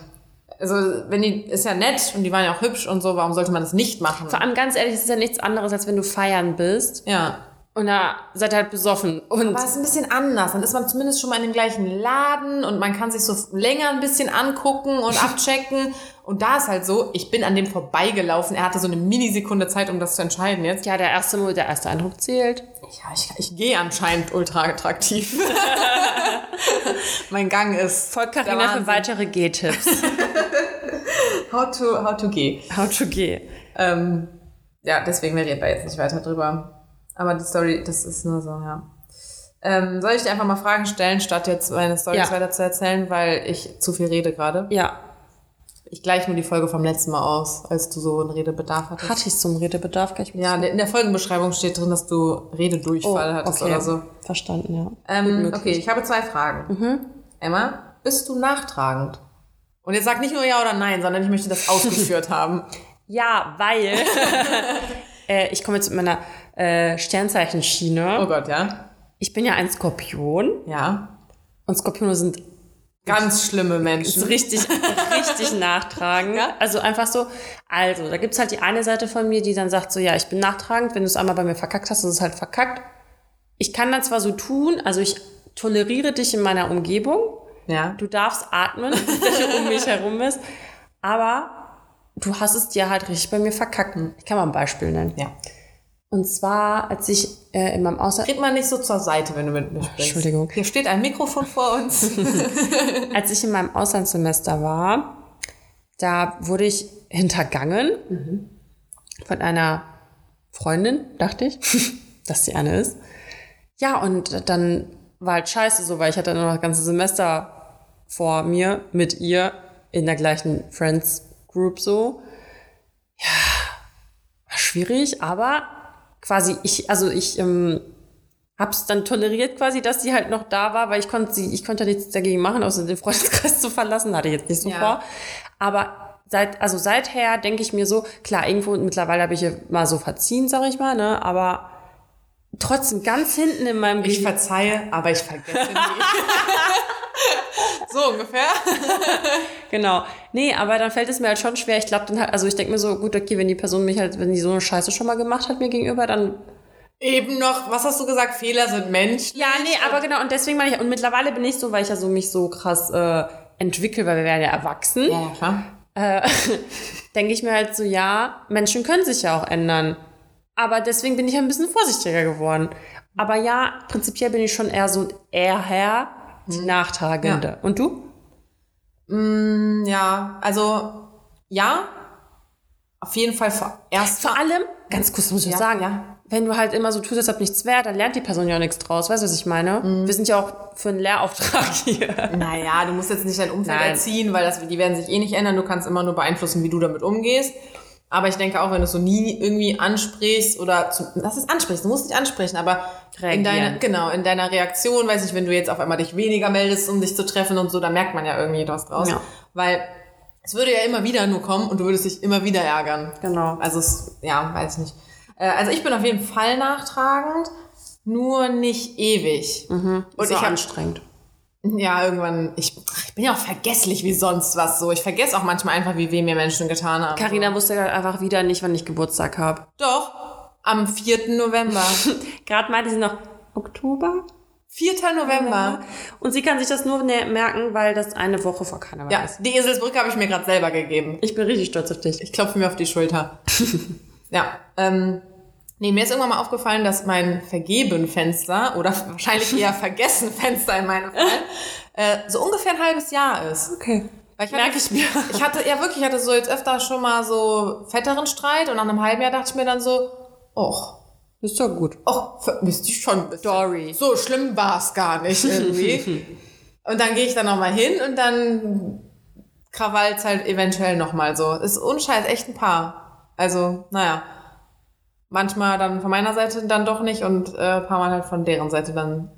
also, wenn die, ist ja nett und die waren ja auch hübsch und so, warum sollte man das nicht machen? Vor allem ganz ehrlich, es ist ja nichts anderes, als wenn du feiern bist Ja. und da seid ihr halt besoffen. Und Aber es ist ein bisschen anders. Dann ist man zumindest schon mal in dem gleichen Laden und man kann sich so länger ein bisschen angucken und abchecken. Und da ist halt so, ich bin an dem vorbeigelaufen. Er hatte so eine Minisekunde Zeit, um das zu entscheiden jetzt. ja, der erste, der erste Eindruck zählt. Ja, ich, ich gehe anscheinend ultra attraktiv. mein Gang ist Folgt der Carina für weitere G-Tipps. How to, how to geh. How to G. Ähm, ja, deswegen wir reden da jetzt nicht weiter drüber. Aber die Story, das ist nur so, ja. Ähm, soll ich dir einfach mal Fragen stellen, statt jetzt meine Storys Ja. weiter zu erzählen, weil ich zu viel rede gerade? Ja, Ich gleiche nur die Folge vom letzten Mal aus, als du so einen Redebedarf hattest. hatte ich zum Redebedarf gleich ja, in der Folgenbeschreibung steht drin, dass du Rededurchfall hattest oder so. Verstanden, ja. Ähm, okay, ich habe zwei Fragen. Emma, bist du nachtragend? Und jetzt sag nicht nur ja oder nein, sondern ich möchte das ausgeführt haben. Ja, weil äh, ich komme jetzt mit meiner äh, Sternzeichenschiene. Oh Gott, ja? Ich bin ja ein Skorpion Ja. und Skorpione sind Ganz schlimme Menschen. so richtig, richtig nachtragend. Ja? Also einfach so, also da gibt's halt die eine Seite von mir, die dann sagt so, ja, ich bin nachtragend, wenn du es einmal bei mir verkackt hast, ist es halt verkackt. Ich kann dann zwar so tun, also ich toleriere dich in meiner Umgebung, Ja. du darfst atmen, wenn du um mich herum bist, aber du hast es dir halt richtig bei mir verkackt. Ich kann mal ein Beispiel nennen. Ja. Und zwar, als ich äh, in meinem Ausland, Red mal nicht so zur Seite, wenn du mit mir sprichst. Entschuldigung. Hier steht ein Mikrofon vor uns. als ich in meinem Auslandssemester war, da wurde ich hintergangen von einer Freundin, dachte ich, dass sie eine ist. Ja, und dann war halt scheiße so, weil ich hatte noch das ganze Semester vor mir mit ihr in der gleichen Friends Group so. Ja, war schwierig, aber quasi ich, also ich ähm, hab's dann toleriert quasi, dass sie halt noch da war, weil ich konnte sie, ich konnte nichts dagegen machen, außer den Freundeskreis zu verlassen, hatte ich jetzt nicht so Ja. vor. Aber seit, also seither denke ich mir so, klar, irgendwo mittlerweile habe ich ihr mal so verziehen, sag ich mal, ne, aber trotzdem ganz hinten in meinem Ich Gehirn- verzeihe, aber ich vergesse nie. so ungefähr. Genau. Nee, aber dann fällt es mir halt schon schwer. Ich glaube dann halt, also ich denke mir so, gut, okay, wenn die Person mich halt, wenn die so eine Scheiße schon mal gemacht hat mir gegenüber, dann. Eben noch, was hast du gesagt? Fehler sind Mensch. Ja, nee, aber genau, und deswegen meine ich, und mittlerweile bin ich so, weil ich ja so mich so krass äh, entwickle, weil wir werden ja erwachsen, Ja, klar. äh, denke ich mir halt so, ja, Menschen können sich ja auch ändern. Aber deswegen bin ich ein bisschen vorsichtiger geworden. Aber ja, prinzipiell bin ich schon eher so eher Herr, die Nachtragende. Und du? Ja, also, ja. Auf jeden Fall erst. Vor allem, ganz kurz muss ich Ja, sagen, ja. wenn du halt immer so tust, als ob nichts wäre, dann lernt die Person ja auch nichts draus. Weißt du, was ich meine? Mhm. Wir sind ja auch für einen Lehrauftrag hier. Naja, du musst jetzt nicht dein Umfeld Nein. erziehen, weil das, die werden sich eh nicht ändern. Du kannst immer nur beeinflussen, wie du damit umgehst. Aber ich denke auch, wenn du es so nie irgendwie ansprichst oder zu, das ist ansprichst, du musst nicht ansprechen, aber in Reagieren. deiner, genau, in deiner Reaktion, weiß ich, wenn du jetzt auf einmal dich weniger meldest, um dich zu treffen und so, da merkt man ja irgendwie was draus. Ja. Weil es würde ja immer wieder nur kommen und du würdest dich immer wieder ärgern. Genau. Also es, ja, weiß ich nicht. Äh, Also ich bin auf jeden Fall nachtragend, nur nicht ewig. Und Und ich so hab, anstrengend. Ja, irgendwann, ich, ich bin ja auch vergesslich wie sonst was so. Ich vergesse auch manchmal einfach, wie weh mir Menschen getan haben. Carina wusste einfach wieder nicht, wann ich Geburtstag habe. Doch, am 4. November. Gerade meinte sie noch Oktober. 4. November. Und sie kann sich das nur ne- merken, weil das eine Woche vor Karneval Ja, ist. die Eselsbrücke habe ich mir gerade selber gegeben. Ich bin richtig stolz auf dich. Ich klopfe mir auf die Schulter. ja, ähm, nee, mir ist irgendwann mal aufgefallen, dass mein Vergeben-Fenster oder wahrscheinlich eher Vergessen-Fenster in meinem Fall äh, so ungefähr ein halbes Jahr ist. Okay. Weil ich Merk hatte, ich mir. Ich hatte, ja wirklich, ich hatte so jetzt öfter schon mal so fetteren Streit und nach einem halben Jahr dachte ich mir dann so, och, Ist doch gut. och, vermisst dich schon ein bisschen. Story. So schlimm war es gar nicht irgendwie. und dann gehe ich dann nochmal hin und dann krawallt's halt eventuell nochmal so. Ist unscheiß echt ein Paar. Also, naja. Manchmal dann von meiner Seite dann doch nicht und äh, ein paar Mal halt von deren Seite dann.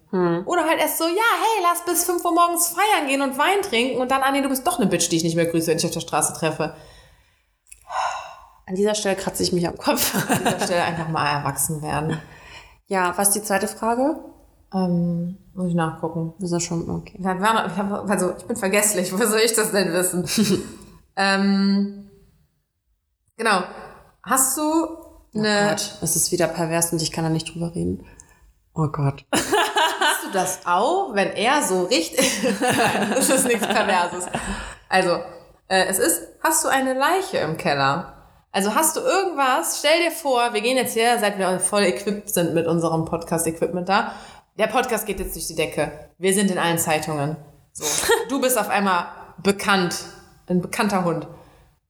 Oder halt erst so, ja, hey, lass bis 5 Uhr morgens feiern gehen und Wein trinken und dann, ah nee, du bist doch eine Bitch, die ich nicht mehr grüße, wenn ich auf der Straße treffe. An dieser Stelle kratze ich mich am Kopf. An dieser Stelle einfach mal erwachsen werden. ja, was ist die zweite Frage? Ähm, muss ich nachgucken. Wir sind schon, okay. Ich hab, also ich bin vergesslich, wo soll ich das denn wissen? ähm, genau. Hast du eine, Gott, es ist wieder pervers und ich kann da nicht drüber reden. Oh Gott. hast du das auch, wenn er so richtig, das ist nichts Perverses. Also, äh, es ist, hast du eine Leiche im Keller? Also hast du irgendwas, stell dir vor, wir gehen jetzt hier, seit wir voll equipped sind mit unserem Podcast-Equipment da, der Podcast geht jetzt durch die Decke. Wir sind in allen Zeitungen. So. Du bist auf einmal bekannt, ein bekannter Hund.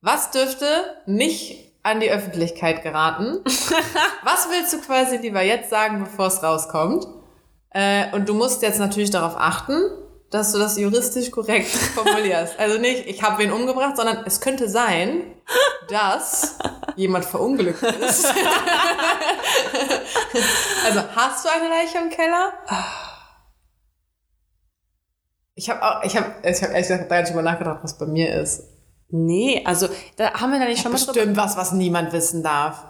Was dürfte nicht an die Öffentlichkeit geraten? Was willst du quasi lieber jetzt sagen, bevor es rauskommt? Äh, und du musst jetzt natürlich darauf achten, dass du das juristisch korrekt formulierst. Also nicht, ich habe wen umgebracht, sondern es könnte sein, dass jemand verunglückt ist. also hast du eine Leiche im Keller? Ich habe auch, ich habe, ich habe ehrlich gesagt gar nicht drüber nachgedacht, was bei mir ist. Nee, also da haben wir da nicht schon mal. Bestimmt was, was niemand wissen darf.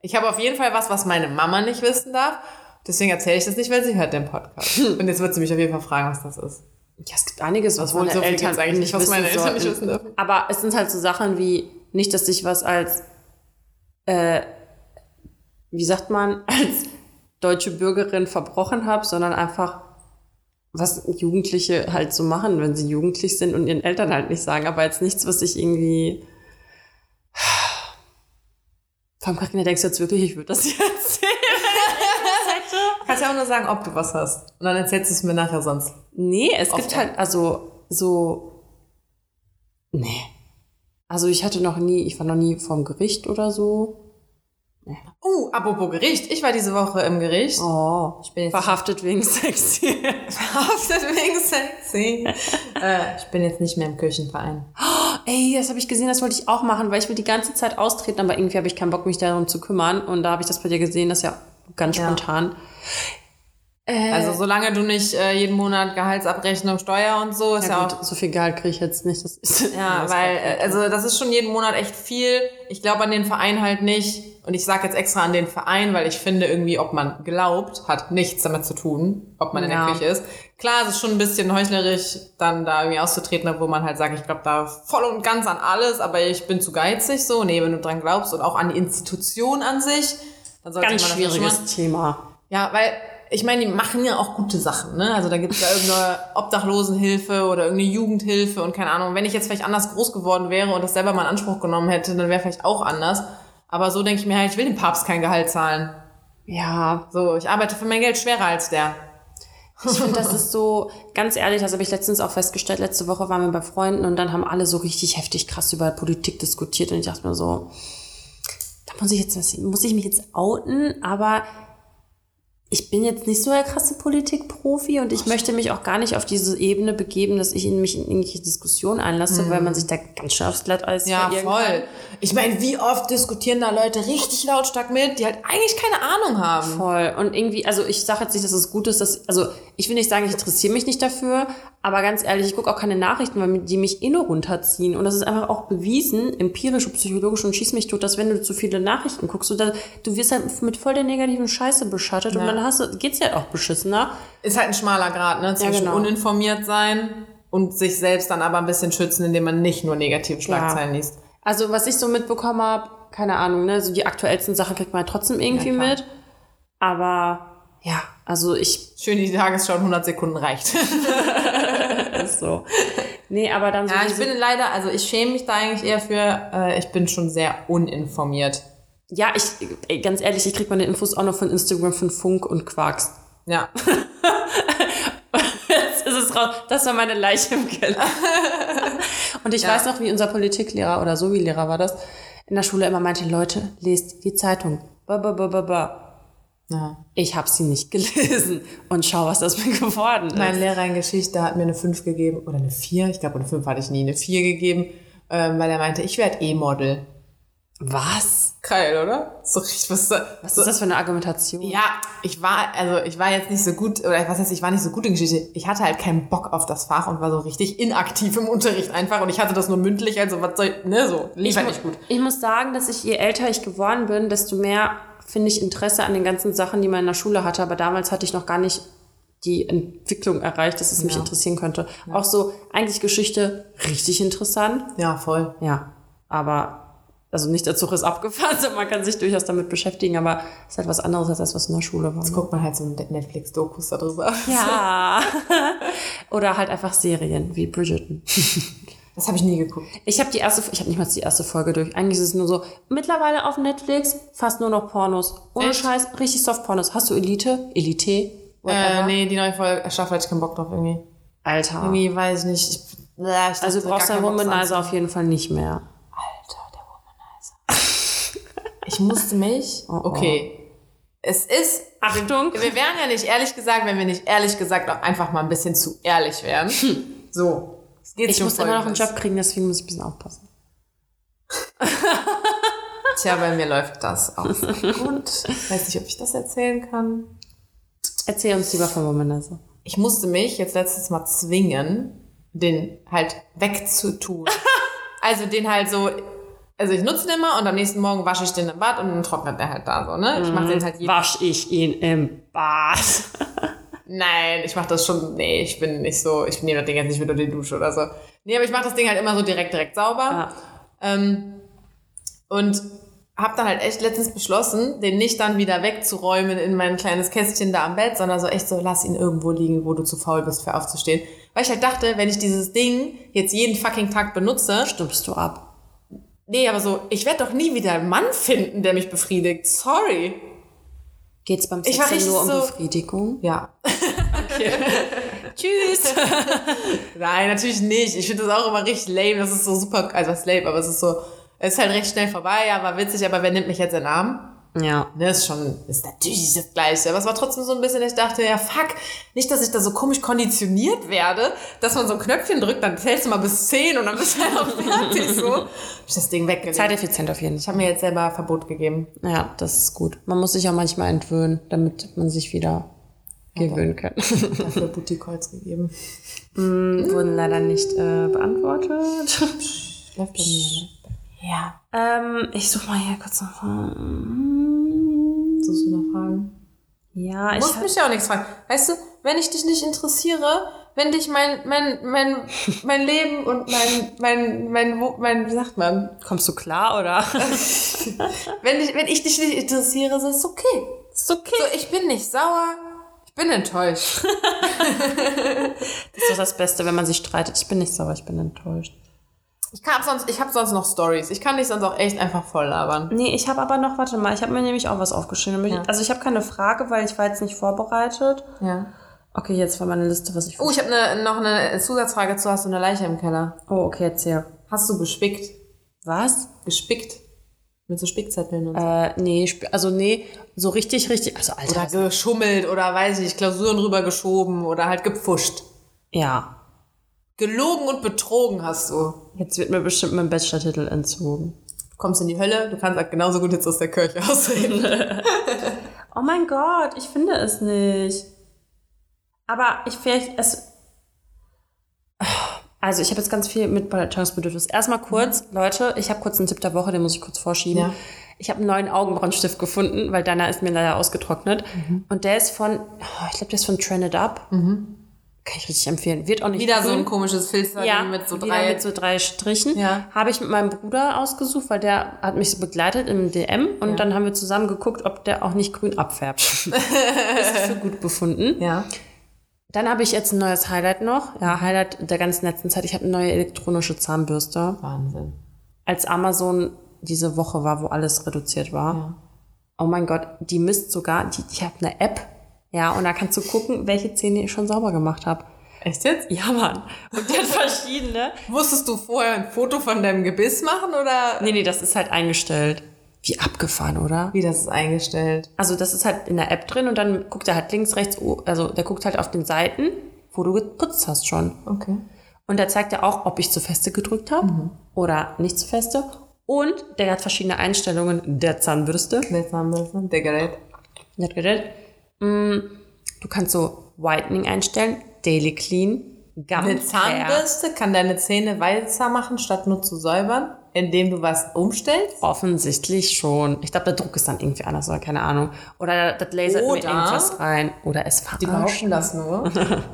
Ich habe auf jeden Fall was, was meine Mama nicht wissen darf. Deswegen erzähle ich das nicht, weil sie hört den Podcast. Und jetzt wird sie mich auf jeden Fall fragen, was das ist. Ja, es gibt einiges, was Obwohl, meine so Eltern eigentlich nicht, was wissen meine Eltern nicht wissen dürfen. Aber es sind halt so Sachen wie, nicht, dass ich was als, äh, wie sagt man, als deutsche Bürgerin verbrochen habe, sondern einfach, was Jugendliche halt so machen, wenn sie jugendlich sind und ihren Eltern halt nicht sagen. Aber jetzt nichts, was ich irgendwie. Allem, Carina, denkst du jetzt wirklich, ich würde das jetzt erzählen? Du kannst ja auch nur sagen, ob du was hast. Und dann erzählst du es mir nachher sonst. Nee, es gibt halt, also, so. Nee. Also, ich hatte noch nie, ich war noch nie vorm Gericht oder so. Uh, apropos Gericht. Ich war diese Woche im Gericht. Oh. Ich bin jetzt Verhaftet wegen sexy. verhaftet wegen sexy. äh, ich bin jetzt nicht mehr im Kirchenverein. Ey, das habe ich gesehen, das wollte ich auch machen, weil ich will die ganze Zeit austreten, aber irgendwie habe ich keinen Bock, mich darum zu kümmern. Und da habe ich das bei dir gesehen, das ist ja ganz Ja. spontan. Also solange du nicht äh, jeden Monat Gehaltsabrechnung, Steuer und so, ist ja, Ja, auch gut, so viel Gehalt kriege ich jetzt nicht. Das ist, Ja, weil, äh, also das ist schon jeden Monat echt viel. Ich glaube an den Verein halt nicht. Und ich sage jetzt extra an den Verein, weil ich finde irgendwie, ob man glaubt, hat nichts damit zu tun, ob man in Ja. der Küche ist. Klar, es ist schon ein bisschen heuchlerisch, dann da irgendwie auszutreten, wo man halt sagt, ich glaube da voll und ganz an alles, aber ich bin zu geizig so. Nee, wenn du dran glaubst und auch an die Institution an sich, dann sollte ganz man das schwieriges Thema. ja, weil ich meine, die machen ja auch gute Sachen, ne? Also da gibt's ja irgendeine Obdachlosenhilfe oder irgendeine Jugendhilfe und keine Ahnung. Wenn ich jetzt vielleicht anders groß geworden wäre und das selber mal in Anspruch genommen hätte, dann wäre vielleicht auch anders. Aber so denke ich mir halt, ich will dem Papst kein Gehalt zahlen. Ja, So, ich arbeite für mein Geld schwerer als der. ich finde, das ist so, ganz ehrlich, das habe ich letztens auch festgestellt, letzte Woche waren wir bei Freunden und dann haben alle so richtig heftig krass über Politik diskutiert und ich dachte mir so, da muss ich jetzt, was- muss ich mich jetzt outen, aber ich bin jetzt nicht so der krasse Politikprofi und ich möchte mich auch gar nicht auf diese Ebene begeben, dass ich in mich in irgendwelche Diskussionen einlasse, weil man sich da ganz schön aufs Glatteis Ja, voll. Ich meine, wie oft diskutieren da Leute richtig lautstark mit, die halt eigentlich keine Ahnung haben. Voll. Und irgendwie, also ich sage jetzt nicht, dass es gut ist, dass, also ich will nicht sagen, ich interessiere mich nicht dafür, aber ganz ehrlich, ich gucke auch keine Nachrichten, weil die mich eh nur runterziehen. Und das ist einfach auch bewiesen, empirisch und psychologisch und schieß mich tot, dass wenn du zu viele Nachrichten guckst, du, da, du wirst halt mit voll der negativen Scheiße beschattet und dann hast du, geht's dir halt auch beschissener. Ist halt ein schmaler Grad, ne? Zwischen genau. uninformiert sein und sich selbst dann aber ein bisschen schützen, indem man nicht nur negative Schlagzeilen liest. Also was ich so mitbekommen habe, keine Ahnung, ne, so die aktuellsten Sachen kriegt man halt trotzdem irgendwie Ja, mit. Aber ja, also ich Schön, die Tagesschau in 100 Sekunden reicht. ist so. Nee, aber dann so Ja, ich bin leider, also ich schäme mich da eigentlich eher für, äh, ich bin schon sehr uninformiert. Ja, ich, ey, ganz ehrlich, ich krieg meine Infos auch noch von Instagram, von Funk und Quarks. Ja. Jetzt ist es raus. Das war meine Leiche im Keller. und ich Ja. weiß noch, wie unser Politiklehrer oder so wie Lehrer war das, in der Schule immer meinte, Leute, lest die Zeitung. Ba, ba, ba, ba, ba. Ja. Ich habe sie nicht gelesen. Und schau, was das mir geworden ist. Mein Lehrer in Geschichte hat mir eine 5 gegeben, oder eine 4, ich glaube eine 5 hatte ich nie, eine 4 gegeben, ähm, weil er meinte, ich werde E-Model. was? Geil, oder? So richtig, was, Was ist das für eine Argumentation? Ja, ich war, also ich war jetzt nicht so gut, oder was heißt, ich war nicht so gut in Geschichte. Ich hatte halt keinen Bock auf das Fach und war so richtig inaktiv im Unterricht einfach und ich hatte das nur mündlich, also was soll ich, ne, so, lief halt mu- nicht gut. Ich muss sagen, dass ich, je älter ich geworden bin, desto mehr finde ich Interesse an den ganzen Sachen, die man in der Schule hatte. Aber damals hatte ich noch gar nicht die Entwicklung erreicht, dass es mich Ja. interessieren könnte. Auch so eigentlich Geschichte richtig interessant. Ja, voll. Ja, aber also nicht der Zug ist abgefahren, sondern man kann sich durchaus damit beschäftigen, aber es ist halt was anderes als das, was in der Schule war. Jetzt guckt man halt so Netflix-Dokus darüber. Ja. Oder halt einfach Serien wie Bridgerton. Das habe ich nie geguckt. Ich habe die erste, ich habe nicht mal die erste Folge durch. Eigentlich ist es nur so, mittlerweile auf Netflix fast nur noch Pornos. Ohne Echt? Scheiß, richtig Soft-Pornos. Hast du Elite? Elite? Äh, Whatever? nee, die neue Folge, Staffel hatte ich keinen Bock drauf irgendwie. Alter. Irgendwie weiß ich nicht. Ich, äh, ich also du brauchst deinen Womanizer auf jeden Fall nicht mehr. Alter, der Womanizer. ich musste mich. Okay. Es ist. Achtung. Wir, wir wären ja nicht ehrlich gesagt, wenn wir nicht ehrlich gesagt auch einfach mal ein bisschen zu ehrlich wären. So. Es geht Ich muss immer noch einen Job kriegen, deswegen muss ich ein bisschen aufpassen. Tja, bei mir läuft das auch gut. Weiß nicht, ob ich das erzählen kann. Erzähl uns lieber von Womanizer. Ich musste mich jetzt letztes Mal zwingen, den halt wegzutun. also den halt so, also ich nutze den immer und am nächsten Morgen wasche ich den im Bad und dann trocknet der halt da so, ne? Ich mache den halt jeden Wasch ich ihn im Bad. Nein, ich mache das schon, nee, ich bin nicht so, ich nehme das Ding jetzt nicht mit unter die Dusche oder so. Nee, aber ich mache das Ding halt immer so direkt, direkt sauber. Ja. Ähm, und habe dann halt echt letztens beschlossen, den nicht dann wieder wegzuräumen in mein kleines Kästchen da am Bett, sondern so echt so, lass ihn irgendwo liegen, wo du zu faul bist für aufzustehen. Weil ich halt dachte, wenn ich dieses Ding jetzt jeden fucking Tag benutze, Stumpfst du ab. nee, aber so, ich werde doch nie wieder einen Mann finden, der mich befriedigt. Sorry. Geht's beim Ich Sex nur um so- Befriedigung? Ja. Tschüss. Nein, natürlich nicht. Ich finde das auch immer richtig lame. Das ist so super, also was lame, aber es ist so, es ist halt recht schnell vorbei, ja, war witzig, aber wer nimmt mich jetzt in den Arm? Ja. Ne, ist schon, ist natürlich das Gleiche. Aber es war trotzdem so ein bisschen, ich dachte, ja, fuck, nicht, dass ich da so komisch konditioniert werde, dass man so ein Knöpfchen drückt, dann zählst du mal bis 10 und dann bist du halt auch fertig, so. Hab ich das Ding weggelegt. Zeiteffizient auf jeden Ich Fall. habe mir jetzt selber Verbot gegeben. Ja, das ist gut. Man muss sich auch manchmal entwöhnen, damit man sich wieder gewöhnen können. Dafür Booty Calls gegeben. Mm, Wurden leider nicht äh, beantwortet. Läuft bei mir, ne? Ja. ähm, ich suche mal hier kurz noch. Suchst du noch Fragen? Ja, Du ich musst hab, mich ja auch nichts fragen. Weißt du, wenn ich dich nicht interessiere, wenn dich mein, mein, mein, mein Leben und mein, mein, mein, mein, mein, wie sagt man, kommst du klar oder? wenn ich, wenn ich dich nicht interessiere, ist es okay. ist okay. So, ich bin nicht sauer, ich bin enttäuscht. Das ist doch das Beste, wenn man sich streitet. Ich bin nicht sauer, ich bin enttäuscht. Ich kann sonst, ich habe sonst noch Stories. Ich kann dich sonst auch echt einfach voll labern. Nee, ich habe aber noch, warte mal, ich habe mir nämlich auch was aufgeschrieben. Ja. Also ich habe keine Frage, weil ich war jetzt nicht vorbereitet. Ja. Okay, jetzt war meine Liste, was ich... Oh, ich habe ne, noch eine Zusatzfrage zu, hast du eine Leiche im Keller? oh okay, erzähl. Hast du gespickt? Was? Gespickt? Mit so Spickzetteln und so. Äh, nee, also nee, so richtig, richtig, also Alter. Oder geschummelt oder weiß ich Klausuren rübergeschoben oder halt gepfuscht. ja, Gelogen und betrogen hast du. jetzt wird mir bestimmt mein Bachelor-Titel entzogen. Du kommst in die Hölle, du kannst halt genauso gut jetzt aus der Kirche ausreden. Oh mein Gott, ich finde es nicht. Aber ich vielleicht, es... Also ich habe jetzt ganz viel mit Beratungsbedürfnis. Erstmal kurz, Leute, ich habe kurz einen Tipp der Woche, den muss ich kurz vorschieben. Ja. Ich habe einen neuen Augenbrauenstift gefunden, weil deiner ist mir leider ausgetrocknet. Und der ist von, oh, ich glaube, der ist von Trend It Up. Kann ich richtig empfehlen. Wird auch nicht Wieder so grün. ein komisches Filzer ja, mit so drei. mit so drei Strichen. Ja. Habe ich mit meinem Bruder ausgesucht, weil der hat mich begleitet im DM und Ja. dann haben wir zusammen geguckt, ob der auch nicht grün abfärbt. ist für gut befunden. ja. Dann habe ich jetzt ein neues Highlight noch. Ja, Highlight der ganzen letzten Zeit. Ich habe eine neue elektronische Zahnbürste. Wahnsinn. Als Amazon diese Woche war, wo alles reduziert war. Ja. Oh mein Gott, die misst sogar, die, ich habe eine App. Ja, und da kannst du gucken, welche Zähne ich schon sauber gemacht habe. Echt jetzt? Ja, Mann. Und die hat verschiedene. Musstest du vorher ein Foto von deinem Gebiss machen oder Nee, nee, das ist halt eingestellt. Wie abgefahren, oder? wie das ist eingestellt? Also das ist halt in der App drin und dann guckt er halt links, rechts, oh, also der guckt halt auf den Seiten, wo du geputzt hast schon. Okay. Und der zeigt ja auch, ob ich zu feste gedrückt habe oder nicht zu feste. Und der hat verschiedene Einstellungen der Zahnbürste. Der Zahnbürste, der Gerät. Der. Mm, Du kannst so Whitening einstellen, Daily Clean, Gum Eine. Zahnbürste kann deine Zähne weißer machen, statt nur zu säubern, indem du was umstellst? Offensichtlich schon. Ich glaube, der Druck ist dann irgendwie anders oder keine Ahnung. Oder das lasert mir Oder- irgendwas rein. Oder es Die verarscht. behaupten das nur.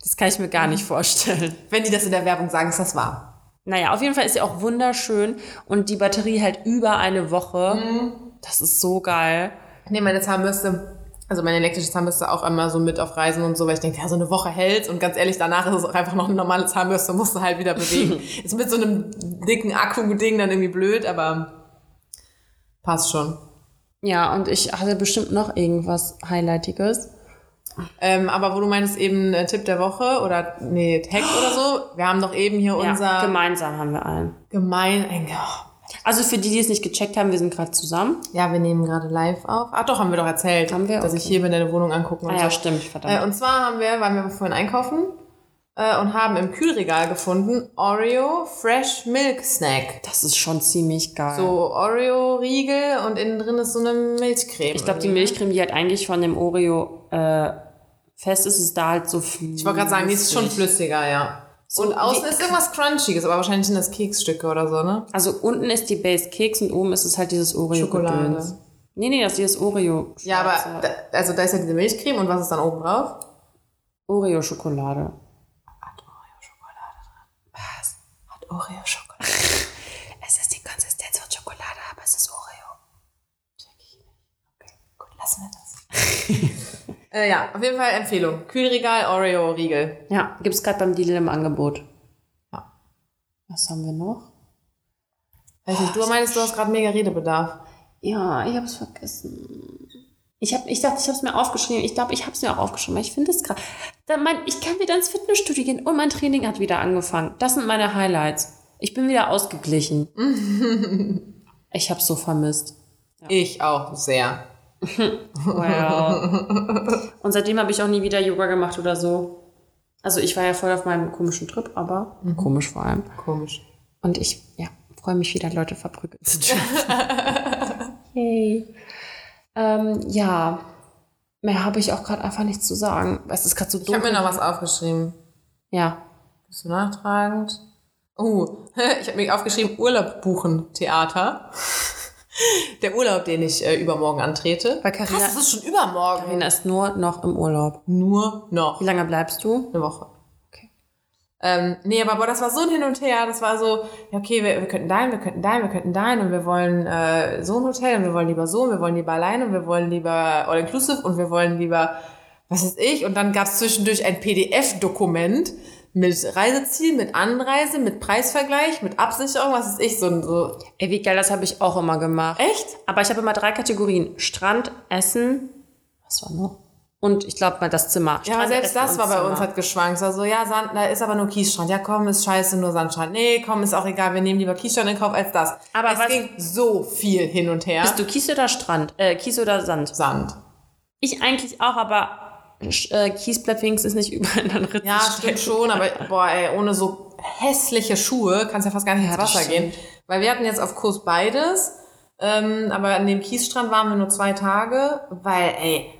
Das kann ich mir gar nicht vorstellen. Wenn die das in der Werbung sagen, ist das wahr. Naja, auf jeden Fall ist sie auch wunderschön und die Batterie hält über eine Woche. Mhm. Das ist so geil. Ich nehme meine Zahnbürste, also meine elektrische Zahnbürste auch einmal so mit auf Reisen und so, weil ich denke, ja, so eine Woche hält und ganz ehrlich, danach ist es auch einfach noch eine normale Zahnbürste, musst du halt wieder bewegen. ist mit so einem dicken Akku-Ding dann irgendwie blöd, aber passt schon. Ja, und ich hatte bestimmt noch irgendwas Highlightiges. Ähm, aber wo du meinst eben äh, Tipp der Woche oder nee, Hack oder so, wir haben doch eben hier Ja, unser gemeinsam haben wir einen. gemein, ein, oh, Also für die, die es nicht gecheckt haben, wir sind gerade zusammen. ja, wir nehmen gerade live auf. Ach doch, haben wir doch erzählt, Haben wir? dass ich Okay. hier bin, deine Wohnung angucken und Ah ja, so. stimmt, Äh, verdammt. und zwar haben wir, waren wir vorhin einkaufen äh, und haben im Kühlregal gefunden Oreo Fresh Milk Snack. das ist schon ziemlich geil. So Oreo-Riegel und innen drin ist so eine Milchcreme. ich glaube, die Milchcreme, die halt eigentlich von dem Oreo äh, fest ist, ist da halt so viel. Ich wollte gerade sagen, die ist schon flüssiger, ja. So und außen ist irgendwas Crunchiges, aber wahrscheinlich sind das Keksstücke oder so, ne? Also unten ist die Base Keks und oben ist es halt dieses Oreo Schokolade. Gedöns. Nee, nee, das ist Oreo. Ja, aber Schwarze da, also da ist ja diese Milchcreme und was ist dann oben drauf? Oreo Schokolade. Hat Oreo-Schokolade. Es ist die Konsistenz von Schokolade, aber es ist Oreo. Gut, lassen wir das. äh, ja, auf jeden Fall Empfehlung. Kühlregal, Oreo-Riegel. Ja, gibt's gerade beim Lidl im Angebot. Ja. Was haben wir noch? Weiß nicht, du meinst, du hast gerade mega Redebedarf. Ja, ich habe es vergessen. Ich, hab, ich dachte, ich habe es mir aufgeschrieben. Ich glaube, ich habe es mir auch aufgeschrieben, weil ich finde es gerade. Ich kann wieder ins Fitnessstudio gehen und mein Training hat wieder angefangen. Das sind meine Highlights. Ich bin wieder ausgeglichen. ich habe so vermisst. Ich auch sehr. Wow. und seitdem habe ich auch nie wieder Yoga gemacht oder so. Also ich war ja voll auf meinem komischen Trip, aber komisch vor allem. Komisch. Und ich, ja, freue mich wieder, Leute verprügelt zu dürfen. Yay. Ähm, ja. Mehr habe ich auch gerade einfach nichts zu sagen. Es ist gerade so Ich habe dunkel. mir noch was aufgeschrieben. ja. Bist du nachtragend? Oh, ich habe mir aufgeschrieben, Urlaub buchen, Theater. Der Urlaub, den ich äh, übermorgen antrete. Weil Carina- Krass, das ist schon übermorgen. Carina ist nur noch im Urlaub. Nur noch Wie lange bleibst du? eine Woche. Okay. Ähm, nee, aber boah, das war so ein Hin und Her. Das war so, ja, okay, wir, wir könnten dahin, wir könnten dahin, wir könnten dahin und wir wollen äh, so ein Hotel und wir wollen lieber so und wir wollen lieber alleine und wir wollen lieber All-Inclusive und wir wollen lieber, was weiß ich. Und dann gab es zwischendurch ein PDF-Dokument mit Reiseziel, mit Anreise, mit Preisvergleich, mit Absicherung, was weiß ich, so, ein- so. Ey, wie geil, das habe ich auch immer gemacht. Echt? Aber ich habe immer drei Kategorien. Strand, Essen, was war noch? Und ich glaube mal das Zimmer. Ja, aber Strand, selbst Essen das und war bei Zimmer. uns halt geschwankt. Es war so, ja, Sand, da ist aber nur Kiesstrand. Ja, komm, ist scheiße, nur Sandstrand. Nee, komm, ist auch egal, wir nehmen lieber Kiesstrand in Kauf als das. Aber es ging so viel hin und her. Bist du Kies oder Strand? Äh, Kies oder Sand? Sand. Ich eigentlich auch, aber äh, wenigstens nicht überall in den Ritzen Ja, stimmt schon, aber boah, ey, ohne so hässliche Schuhe kannst ja fast gar nicht ins das Wasser gehen. Weil wir hatten jetzt auf Kurs beides, ähm, aber an dem Kiesstrand waren wir nur zwei Tage, weil, ey,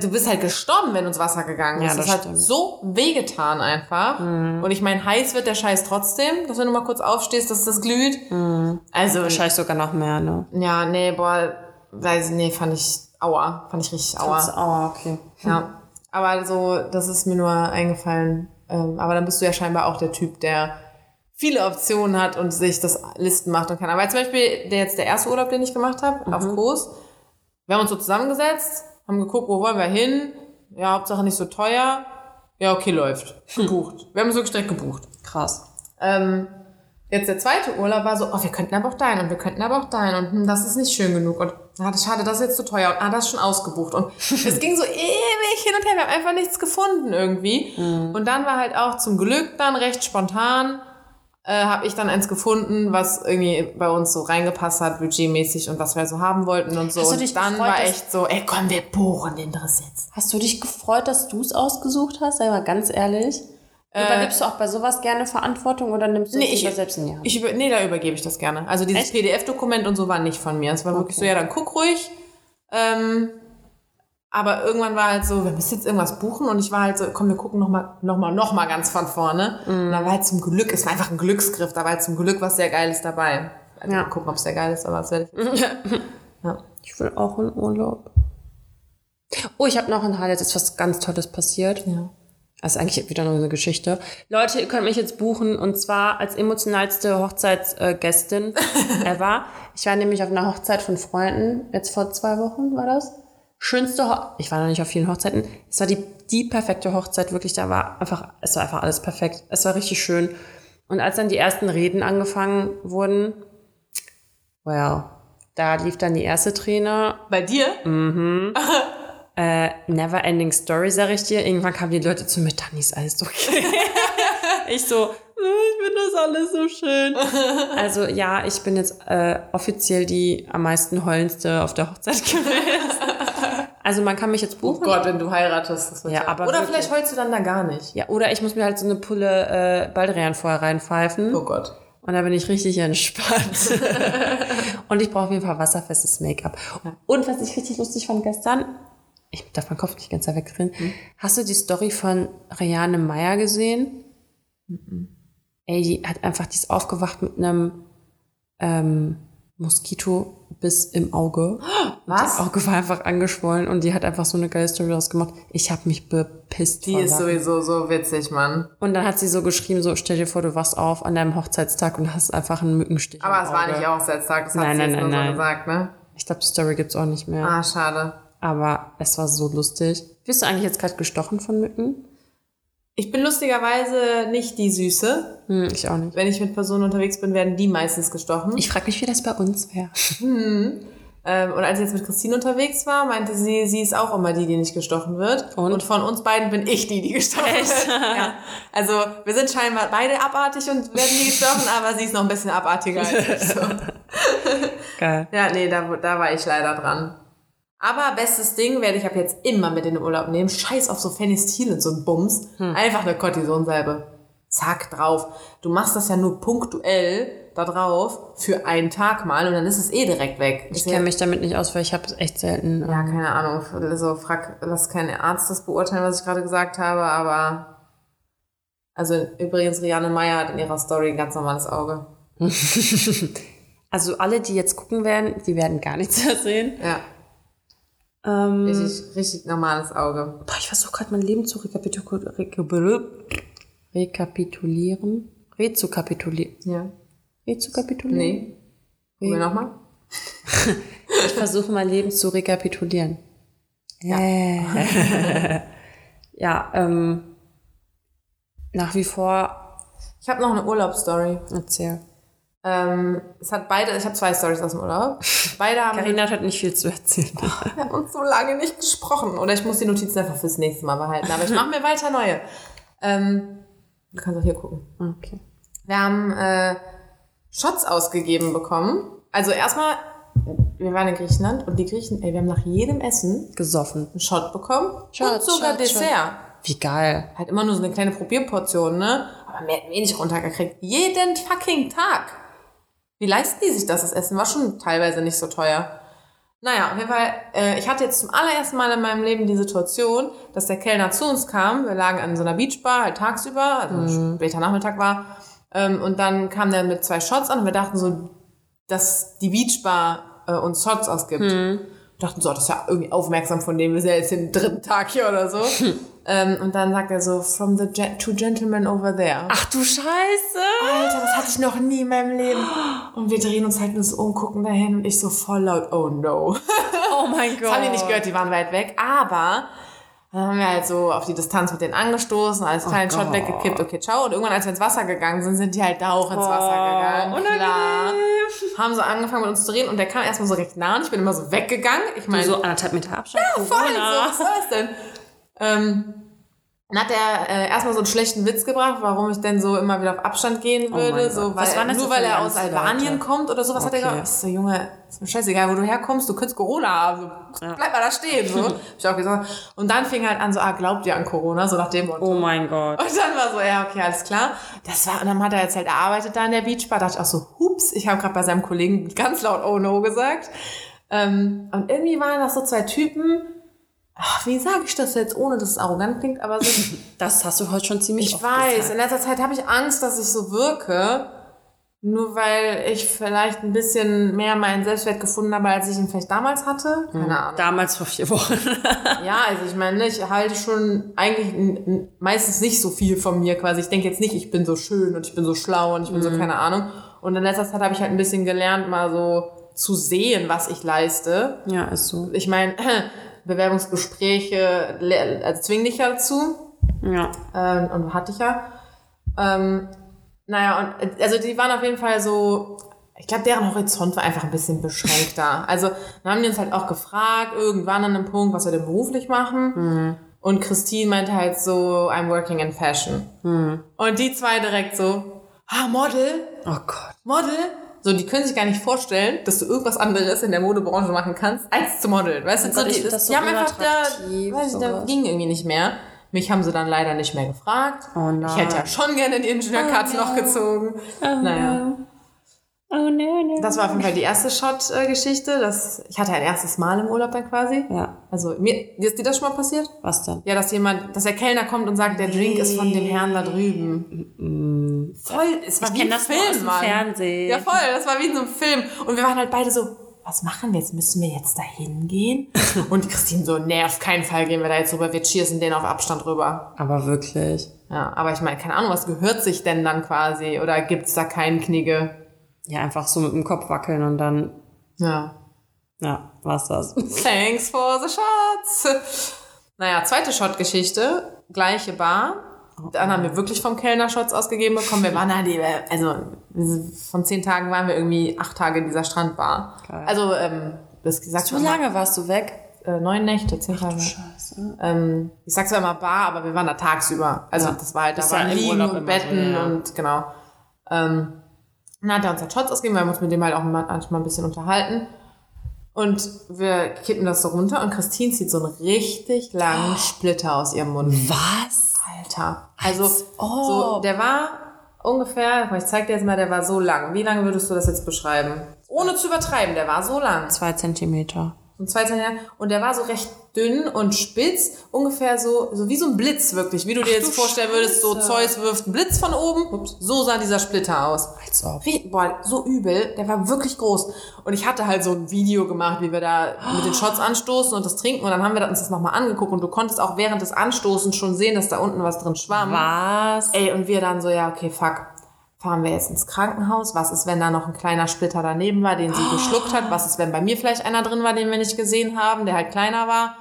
du bist halt gestorben, wenn du ins Wasser gegangen Ja, bist. das das hat stimmt. Mhm. so wehgetan einfach. Und ich meine, heiß wird der Scheiß trotzdem, dass wenn du mal kurz aufstehst, dass das glüht. Mhm. Also, Wahrscheinlich sogar noch mehr, ne? ja, nee, boah, weiß nee, fand ich, aua, fand ich richtig aua. Das, oh, okay. Ja, aber so, das ist mir nur eingefallen. Ähm, aber dann bist du ja scheinbar auch der Typ, der viele Optionen hat und sich das Listen macht und kann. Aber zum Beispiel der jetzt der erste Urlaub, den ich gemacht habe, auf Kurs. Wir haben uns so zusammengesetzt, haben geguckt, wo wollen wir hin. Ja, Hauptsache nicht so teuer. Ja, okay, läuft. Gebucht. Wir haben es wirklich direkt gebucht. Krass. Ähm, jetzt der zweite Urlaub war so, oh, wir könnten aber auch dahin und wir könnten aber auch dahin und hm, das ist nicht schön genug und ah, das schade, das ist jetzt zu teuer und ah, das ist schon ausgebucht und es ging so ewig hin und her, wir haben einfach nichts gefunden irgendwie und dann war halt auch zum Glück dann recht spontan äh, habe ich dann eins gefunden, was irgendwie bei uns so reingepasst hat, budgetmäßig und was wir so haben wollten und so. Hast du und dich dann gefreut, war echt so, ey, komm, wir buchen den Driss jetzt. Hast du dich gefreut, dass du es ausgesucht hast? Sei mal ganz ehrlich. Übergibst du auch bei sowas gerne Verantwortung oder nimmst du Nee, es ich, selbst in die Hand? ich über, nee, da übergebe ich das gerne. Also dieses? PDF-Dokument und so war nicht von mir. Es war wirklich so, ja, dann guck ruhig. Ähm, aber irgendwann war halt so, wir müssen jetzt irgendwas buchen und ich war halt so, komm, wir gucken nochmal, nochmal, nochmal ganz von vorne. Mhm. Und dann war halt zum Glück, es war einfach ein Glücksgriff, da war halt zum Glück was sehr Geiles dabei. Also Ja. mal gucken, ob es sehr geil ist, aber es werde ich. ja. Ich will auch in Urlaub. Oh, ich habe noch ein Highlight, ist was ganz Tolles passiert. Ja. Das ist eigentlich wieder nur eine Geschichte. Leute, ihr könnt mich jetzt buchen und zwar als emotionalste Hochzeitsgästin ever. Ich war nämlich auf einer Hochzeit von Freunden, jetzt vor zwei Wochen war das. Schönste Ho ich war noch nicht auf vielen Hochzeiten. Es war die, die perfekte Hochzeit, wirklich. Da war einfach, es war einfach alles perfekt. Es war richtig schön. Und als dann die ersten Reden angefangen wurden, well, da lief dann die erste Träne Bei dir? äh, never ending story, sag ich dir. Irgendwann kamen die Leute zu mir, Dani, ist alles okay. ich so, "Äh, ich finde das alles so schön. also ja, ich bin jetzt äh, offiziell die am meisten heulendste auf der Hochzeit gewesen. also man kann mich jetzt Oh buchen. Gott, wenn du heiratest. Das wird Ja, aber Oder wirklich. vielleicht heulst du dann da gar nicht. Ja, oder ich muss mir halt so eine Pulle äh, Baldrian vorher reinpfeifen. Oh Gott. Und da bin ich richtig entspannt. und ich brauche auf jeden Fall wasserfestes Make-up. Und was ich richtig lustig fand gestern, ich darf meinen Kopf nicht ganz da wegdrehen. Hast du die Story von Reane Meyer gesehen? Ey, die hat einfach, die ist aufgewacht mit einem ähm, Moskito-Biss im Auge. Was? Das Auge war einfach angeschwollen und die hat einfach so eine geile Story daraus gemacht. Ich habe mich bepisst. Die ist sowieso so witzig, Mann. Und dann hat sie so geschrieben, so stell dir vor, du wachst auf an deinem Hochzeitstag und hast einfach einen Mückenstich. Aber im es war nicht Hochzeitstag, das hat Nein, sie nein, jetzt nur nein, so nein. gesagt, ne? Ich glaube, die Story gibt's auch nicht mehr. Ah, schade. Aber es war so lustig. Bist du eigentlich jetzt gerade gestochen von Mücken? Ich bin lustigerweise nicht die Süße. Hm, ich auch nicht. Wenn ich mit Personen unterwegs bin, werden die meistens gestochen. Ich frage mich, wie das bei uns wäre. Ähm, und als ich jetzt mit Christine unterwegs war, meinte sie, sie ist auch immer die, die nicht gestochen wird. Und? von uns beiden bin ich die, die gestochen Echt? wird. Ja. Also wir sind scheinbar beide abartig und werden nie gestochen, aber sie ist noch ein bisschen abartiger als ich. So. Geil. Ja, nee, da, da war ich leider dran. Aber bestes Ding werde ich ab jetzt immer mit in den Urlaub nehmen. Scheiß auf so Phenestil und so ein Bums. Hm. Einfach eine Cortisonsalbe. zack, drauf. Du machst das ja nur punktuell da drauf für einen Tag mal und dann ist es eh direkt weg. Ich kenne mich damit nicht aus, weil ich habe es echt selten. Ja, keine Ahnung. Also frag, lass kein Arzt das beurteilen, was ich gerade gesagt habe, aber also übrigens, Rianne Meyer hat in ihrer Story ein ganz normales Auge. Also alle, die jetzt gucken werden, die werden gar nichts mehr sehen. Ja, Ähm, richtig, richtig normales Auge. boah, ich versuche gerade mein Leben zu rekapitulieren. Rekapitulieren. Rezukapitulieren. Ja. Rezukapitulieren? Nee. Probier nochmal. Ich versuche mein Leben zu rekapitulieren. Ja. ja, ähm, nach wie vor, Ich habe noch eine Urlaubsstory. erzähl. Ähm, es hat beide, ich habe zwei Stories aus dem Urlaub. Beide haben, Carina hat nicht viel zu erzählen. wir haben uns so lange nicht gesprochen. Oder ich muss die Notizen einfach fürs nächste Mal behalten. Aber ich mache mir weiter neue. Ähm, du kannst auch hier gucken. Okay. Wir haben äh, Shots ausgegeben bekommen. Also erstmal, wir waren in Griechenland und die Griechen, ey, wir haben nach jedem Essen Gesoffen. einen Shot bekommen Shot, und sogar Shot, Dessert. Wie geil. Halt immer nur so eine kleine Probierportion, ne? Aber mehr hätten wir nicht runtergekriegt. Jeden fucking Tag. Wie leisten die sich das? Das Essen war schon teilweise nicht so teuer. Naja, auf jeden Fall, äh, ich hatte jetzt zum allerersten Mal in meinem Leben die Situation, dass der Kellner zu uns kam. Wir lagen an so einer Beachbar, halt tagsüber, also später Nachmittag war. Ähm, und dann kam der mit zwei Shots an und wir dachten so, dass die Beachbar äh, uns Shots ausgibt. Dachten so, das ist ja irgendwie aufmerksam von dem, wir sind ja jetzt den dritten Tag hier oder so. ähm, und dann sagt er so, from the gen two gentlemen over there. Ach du Scheiße. Alter, das hatte ich noch nie in meinem Leben. Und wir drehen uns halt nur so um, gucken dahin und ich so voll laut, oh no. Oh mein Gott. Das haben die nicht gehört, die waren weit weg. Aber dann haben wir halt so auf die Distanz mit denen angestoßen, alles kleinen Shot Gott. weggekippt, okay, ciao. Und irgendwann, als wir ins Wasser gegangen sind, sind die halt da auch ins Wasser gegangen. unangenehm. Klar. Haben so angefangen mit uns zu reden und der kam erstmal so recht nah und ich bin immer so weggegangen. Ich meine, So anderthalb Meter Abstand. voll, so, was soll das denn? Ähm, dann hat er äh, erstmal so einen schlechten Witz gebracht, warum ich denn so immer wieder auf Abstand gehen würde. Oh so, weil, Was waren das nur weil er aus? Albanien kommt oder sowas hat er Okay. gesagt. Ich so, Junge, ist mir scheißegal, wo du herkommst, du könntest Corona haben. So, Ja. Bleib mal da stehen. So. Hab ich auch gesagt. Und dann fing halt an so, ah, glaubt ihr an Corona? So nach dem Motto. Oh mein Gott. Und dann war so, ja, okay, alles klar. Das war, und dann hat er jetzt halt erarbeitet da in der Beachbar. Da dachte ich auch so, hups, ich habe gerade bei seinem Kollegen ganz laut Oh no gesagt. Ähm, und irgendwie waren das so zwei Typen. Ach, wie sage ich das jetzt, ohne dass es arrogant klingt, aber so, Das hast du heute schon ziemlich ich oft weiß, in gesagt. letzter Zeit habe ich Angst, dass ich so wirke, nur weil ich vielleicht ein bisschen mehr meinen Selbstwert gefunden habe, als ich ihn vielleicht damals hatte. Keine Ahnung. Damals vor vier Wochen. Ja, also ich meine, ich halte schon eigentlich meistens nicht so viel von mir quasi. Ich denke jetzt nicht, ich bin so schön und ich bin so schlau und ich bin so keine Ahnung. Und in letzter Zeit habe ich halt ein bisschen gelernt, mal so zu sehen, was ich leiste. ja, ist so. Ich meine, Bewerbungsgespräche zwingen dich ja dazu. Ja. Ähm, und hatte ich ja. Ähm, naja, und also die waren auf jeden Fall so, ich glaube, deren Horizont war einfach ein bisschen beschränkter. Also dann haben die uns halt auch gefragt, irgendwann an einem Punkt, was wir denn beruflich machen. Und Christine meinte halt so, I'm working in fashion. Und die zwei direkt so, ah, Model, Oh Gott. Model. So, die können sich gar nicht vorstellen, dass du irgendwas anderes in der Modebranche machen kannst, als zu modeln. Weißt du, Oh so, ich die, das, so die haben einfach da, weiß ich, da ging irgendwie nicht mehr. Mich haben sie dann leider nicht mehr gefragt. Oh nein. Ich hätte ja schon gerne den Ingenieurkatz noch gezogen. naja. Oh no, no. Das war auf jeden Fall die erste Shot-Geschichte. Das, ich hatte ein erstes Mal im Urlaub dann quasi. Ja. Also, mir, ist dir das schon mal passiert? Was denn? Ja, dass jemand, dass der Kellner kommt und sagt, der Drink ist von dem Herrn da drüben. Voll, es war Ich wie ein das Film, Mann. Fernsehen. Ja, voll, das war wie in so einem Film. Und wir waren halt beide so, was machen wir jetzt? Müssen wir jetzt da hingehen? Und Christine so, nee, auf keinen Fall gehen wir da jetzt rüber. Wir cheersen den auf Abstand rüber. Aber wirklich. Ja, aber ich meine, keine Ahnung, was gehört sich denn dann quasi? Oder gibt's da keinen Knigge? Ja, einfach so mit dem Kopf wackeln und dann, Ja. ja, war's das. Thanks for the shots. Naja, zweite Shot-Geschichte. Gleiche Bar. Dann haben wir wirklich vom Kellner Shots ausgegeben bekommen. Wir waren da, die, also von zehn Tagen waren wir irgendwie acht Tage in dieser Strandbar. Geil. Also, ähm, das gesagt Wie lange warst du weg? Äh, neun Nächte, zehn Tage. Scheiße. Ähm, ich sag zwar immer Bar, aber wir waren da tagsüber. Also Ja. das war halt, da im Liegen und Betten so, ja. und genau. Ähm, dann hat er uns halt Shots ausgegeben, wir haben uns mit dem halt auch manchmal ein bisschen unterhalten. Und wir kippen das so runter und Christine zieht so einen richtig langen Splitter aus ihrem Mund. Was? Alter. Also, Als ob. so, der war ungefähr, ich zeig dir jetzt mal, der war so lang. Wie lange würdest du das jetzt beschreiben? Ohne zu übertreiben, der war so lang. Zwei Zentimeter. So ein zwei Zentimeter. Und der war so recht dünn und spitz, ungefähr so, so wie so ein Blitz wirklich. Wie du dir jetzt du vorstellen würdest, so Scheiße. Zeus wirft einen Blitz von oben. So sah dieser Splitter aus. Als ob. Boah, so übel. Der war wirklich groß. Und ich hatte halt so ein Video gemacht, wie wir da mit den Shots anstoßen und das trinken. Und dann haben wir uns das nochmal angeguckt. Und du konntest auch während des Anstoßens schon sehen, dass da unten was drin schwamm. Was? Ey, und wir dann so, ja, okay, fuck. Fahren wir jetzt ins Krankenhaus? Was ist, wenn da noch ein kleiner Splitter daneben war, den sie geschluckt hat? Was ist, wenn bei mir vielleicht einer drin war, den wir nicht gesehen haben, der halt kleiner war?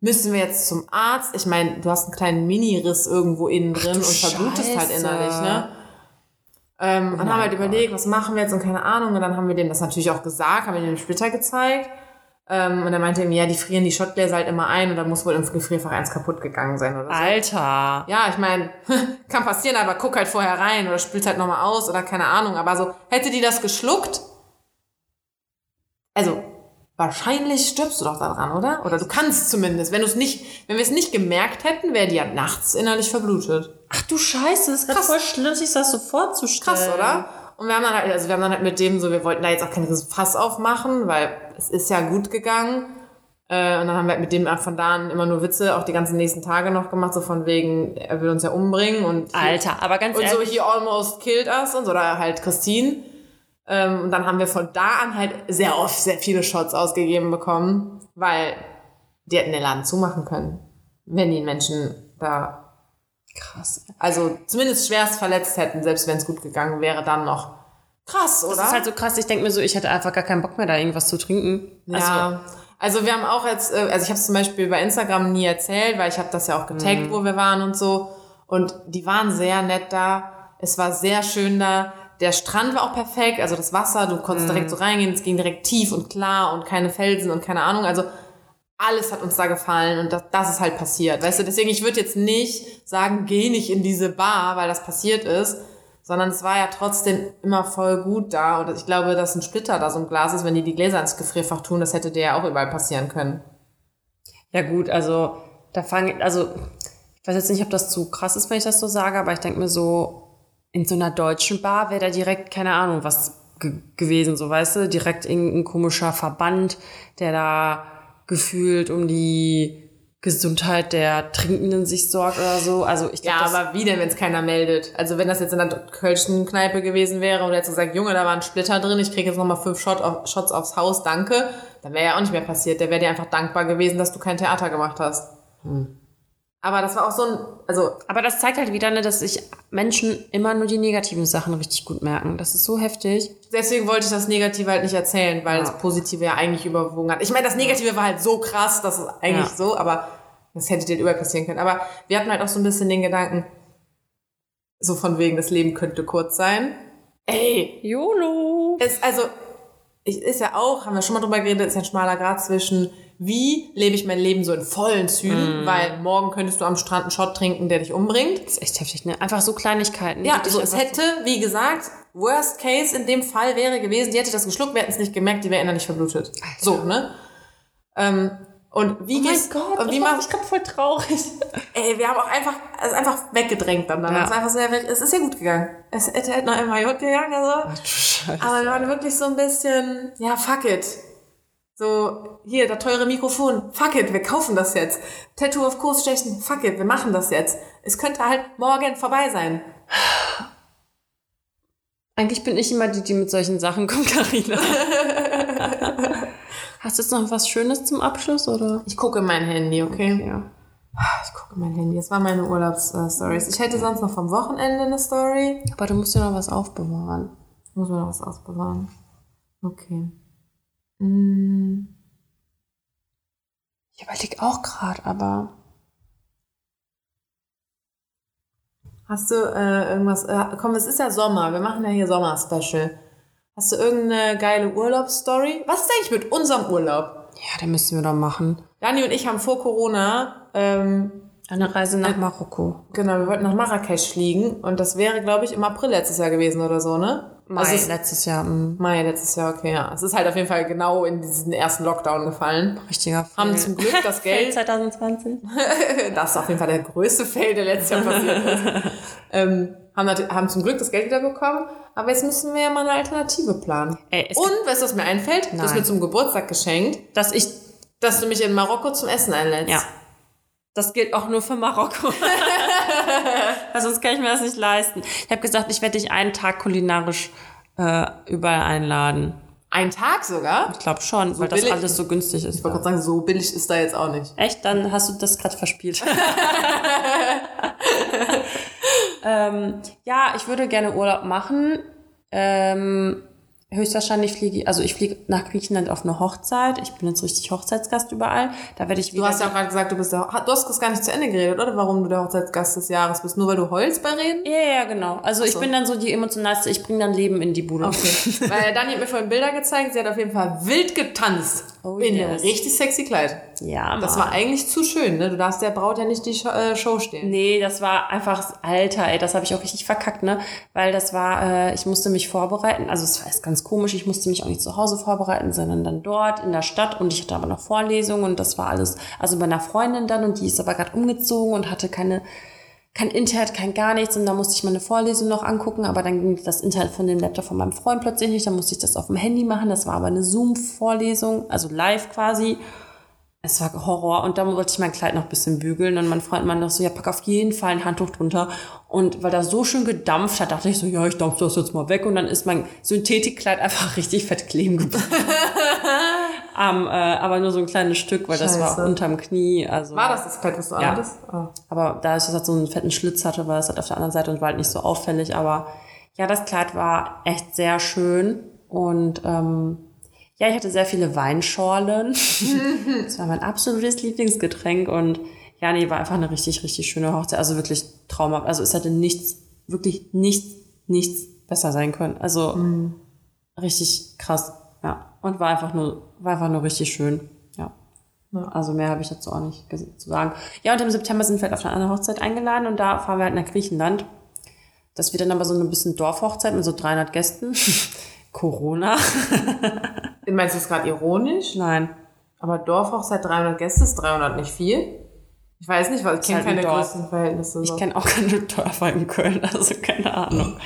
Müssen wir jetzt zum Arzt? Ich meine, du hast einen kleinen Mini-Riss irgendwo innen drin und verblutest halt innerlich, ne? Ähm, und dann haben wir halt überlegt, was machen wir jetzt und keine Ahnung. Und dann haben wir dem das natürlich auch gesagt, haben wir dem den Splitter gezeigt. Ähm, und er meinte ihm, ja, die frieren die Schottgläser halt immer ein und da muss wohl im Gefrierfach eins kaputt gegangen sein oder so. Alter. Ja, ich meine, kann passieren, aber guck halt vorher rein oder spielst halt nochmal aus oder keine Ahnung. Aber so, hätte die das geschluckt, also wahrscheinlich stirbst du doch daran, oder? Oder du kannst zumindest. Wenn du es nicht, wenn wir es nicht gemerkt hätten, wäre die ja nachts innerlich verblutet. Ach du Scheiße, das ist Krass. voll schlüssig, das so vorzustellen. Krass, oder? Und wir haben dann halt, also wir haben dann halt mit dem so, wir wollten da jetzt auch kein Fass aufmachen, weil es ist ja gut gegangen. Äh, und dann haben wir halt mit dem von da an immer nur Witze auch die ganzen nächsten Tage noch gemacht, so von wegen, er will uns ja umbringen und Alter, aber ganz und so ehrlich. he almost killed us und so, oder halt Christine. Ähm, und dann haben wir von da an halt sehr oft sehr viele Shots ausgegeben bekommen, weil die hätten den Laden zumachen können, wenn die Menschen da, krass. also zumindest schwerst verletzt hätten, selbst wenn es gut gegangen wäre, dann noch. Krass, oder? Das ist halt so krass, ich denke mir so, ich hätte einfach gar keinen Bock mehr, da irgendwas zu trinken. Also, ja. Also wir haben auch jetzt, äh, also ich habe es zum Beispiel bei Instagram nie erzählt, weil ich habe das ja auch getaggt, Mhm. wo wir waren und so. Und die waren sehr nett da. Es war sehr schön da. Der Strand war auch perfekt, also das Wasser, du konntest Mhm. direkt so reingehen, es ging direkt tief und klar und keine Felsen und keine Ahnung. Also alles hat uns da gefallen und das, das ist halt passiert. Weißt du, deswegen, ich würde jetzt nicht sagen, geh nicht in diese Bar, weil das passiert ist, sondern es war ja trotzdem immer voll gut da. Und ich glaube, dass ein Splitter da so ein Glas ist, wenn die die Gläser ins Gefrierfach tun, das hätte dir ja auch überall passieren können. Ja gut, also da fange also ich weiß jetzt nicht, ob das zu krass ist, wenn ich das so sage, aber ich denke mir so, in so einer deutschen Bar wäre da direkt, keine Ahnung, was ge gewesen, so weißt du, direkt irgendein komischer Verband, der da gefühlt um die Gesundheit der Trinkenden sich sorgt oder so. Also ich Ja, glaube, aber wie denn, wenn es keiner meldet? Also wenn das jetzt in der kölschen Kneipe gewesen wäre und er jetzt gesagt, Junge, da war ein Splitter drin, ich kriege jetzt nochmal fünf Shot auf, Shots aufs Haus, danke, dann wäre ja auch nicht mehr passiert. Der wäre dir einfach dankbar gewesen, dass du kein Theater gemacht hast. Aber das war auch so ein, also aber das zeigt halt wieder, ne, dass sich Menschen immer nur die negativen Sachen richtig gut merken. Das ist so heftig. deswegen wollte ich das Negative halt nicht erzählen, weil Ja. das Positive ja eigentlich überwogen hat. Ich meine, das Negative war halt so krass, dass es eigentlich Ja. so, aber das hätte dir überall passieren können. Aber wir hatten halt auch so ein bisschen den Gedanken, so von wegen, das Leben könnte kurz sein. Ey, YOLO! es, also, ich, ist ja auch, haben wir schon mal drüber geredet, ist ja ein schmaler Grad zwischen, wie lebe ich mein Leben so in vollen. Zügen, weil morgen könntest du am Strand einen Shot trinken, der dich umbringt. Das ist echt heftig, ne? Einfach so Kleinigkeiten. Ja, also es hätte, wie gesagt, Worst Case in dem Fall wäre gewesen, die hätte das geschluckt, wir hätten es nicht gemerkt, die wäre innerlich verblutet. So, ne? Ähm, und wie Oh mein gehst Gott, und wie ich machst ich grad voll traurig. Ey, wir haben auch einfach, also einfach weggedrängt dann. dann. Ja. Es, war einfach so, ja, es ist ja gut gegangen. Es hätte halt noch MHJ gegangen, also. Scheiße. Aber wir waren wirklich so ein bisschen, ja, fuck it. So, hier, das teure Mikrofon, fuck it, wir kaufen das jetzt. Tattoo auf Kurs stechen, fuck it, wir machen das jetzt. Es könnte halt morgen vorbei sein. Eigentlich bin ich immer die, die mit solchen Sachen kommt, Karina. Hast du jetzt noch was Schönes zum Abschluss, oder? Ich gucke in mein Handy, okay? Ja. Ich gucke in mein Handy. Das waren meine Urlaubsstories. Ich hätte sonst noch vom Wochenende eine Story. Aber du musst ja noch was aufbewahren. Muss man noch was ausbewahren. Okay. Mm. Ich überlege auch gerade, aber. Hast du äh, irgendwas? Äh, komm, es ist ja Sommer. Wir machen ja hier Sommer-Special. Hast du irgendeine geile Urlaubsstory? Was ist eigentlich mit unserem Urlaub? Ja, den müssen wir doch machen. Dani und ich haben vor Corona, ähm, Eine Reise nach Marokko. genau, wir wollten nach Marrakesch fliegen und das wäre, glaube ich, im April letztes Jahr gewesen oder so, ne? Mai Also es- letztes Jahr. mm, Mai letztes Jahr, okay, ja. Es ist halt auf jeden Fall genau in diesen ersten Lockdown gefallen. richtiger Haben Fail. zum Glück das Geld. 2020. Das ist auf jeden Fall der größte Fail, der letztes Jahr passiert ist. ähm, haben, haben zum Glück das Geld wieder bekommen, aber jetzt müssen wir ja mal eine Alternative planen. Ey, Und weißt du, was mir einfällt? Du hast Nein. mir zum Geburtstag geschenkt, dass ich, dass du mich in Marokko zum Essen einlädst. ja. Das gilt auch nur für Marokko. Weil sonst kann ich mir das nicht leisten. Ich habe gesagt, ich werde dich einen Tag kulinarisch äh, überall einladen. Ein Tag sogar? Ich glaube schon, weil das billig? alles so günstig ist. Ich wollte gerade sagen, so billig ist da jetzt auch nicht. Echt? Dann hast du das gerade verspielt. ähm, ja, ich würde gerne Urlaub machen. Ähm, höchstwahrscheinlich fliege ich, also ich fliege nach Griechenland auf eine Hochzeit. Ich bin jetzt richtig Hochzeitsgast überall. Da werde ich Du wieder. hast ja auch gerade gesagt, du bist der, du hast das gar nicht zu Ende geredet, oder? Warum du der Hochzeitsgast des Jahres bist? Nur weil du heulst bei Reden? ja, ja, genau. Also ich bin dann so die emotionalste. Ich bringe dann Leben in die Bude. Okay. Weil Dani hat mir vorhin Bilder gezeigt, sie hat auf jeden Fall wild getanzt. Oh, in yes. einem richtig sexy Kleid. Ja, Das Mann. war eigentlich zu schön, ne? Du darfst der Braut ja nicht die Show, äh, Show stehlen. Nee, das war einfach, Alter, ey, das habe ich auch richtig verkackt, ne? Weil das war, äh, ich musste mich vorbereiten, also es war jetzt ganz komisch, ich musste mich auch nicht zu Hause vorbereiten, sondern dann dort in der Stadt und ich hatte aber noch Vorlesungen und das war alles, also bei einer Freundin dann und die ist aber gerade umgezogen und hatte keine, kein Internet, kein gar nichts und da musste ich meine Vorlesung noch angucken, aber dann ging das Internet von dem Laptop von meinem Freund plötzlich nicht, dann musste ich das auf dem Handy machen, das war aber eine Zoom-Vorlesung, also live quasi. Es war Horror und dann wollte ich mein Kleid noch ein bisschen bügeln und mein Freund meinte noch so, ja, pack auf jeden Fall ein Handtuch drunter. Und weil das so schön gedampft hat, dachte ich so, ja, ich dampfe das jetzt mal weg und dann ist mein Synthetikkleid einfach richtig fett kleben geblieben. Am, äh, aber nur so ein kleines Stück, weil das war Scheiße. unterm Knie. Also, War das das Kleid, was du Ja. anhattest? Ah. aber da ich das halt so einen fetten Schlitz hatte, war es halt auf der anderen Seite und war halt nicht so auffällig. Aber ja, das Kleid war echt sehr schön und ähm, ja, ich hatte sehr viele Weinschorlen. das war mein absolutes Lieblingsgetränk und ja, nee, war einfach eine richtig, richtig schöne Hochzeit. Also wirklich traumhaft. Also es hätte nichts, wirklich nichts, nichts besser sein können. Also richtig krass. Und war einfach nur, war einfach nur richtig schön, ja. Also mehr habe ich dazu auch nicht zu sagen. Ja, und im September sind wir halt auf eine andere Hochzeit eingeladen und da fahren wir halt nach Griechenland. Das wird dann aber so eine bisschen Dorfhochzeit mit so 300 Gästen. Corona? Meinst du das gerade ironisch? Nein. Aber Dorfhochzeit 300 Gäste ist 300 nicht viel? Ich weiß nicht, weil ich kenne halt ein keine Dorf. größten Verhältnisse. Ich so. kenne auch keine Dörfer in Köln, also keine Ahnung.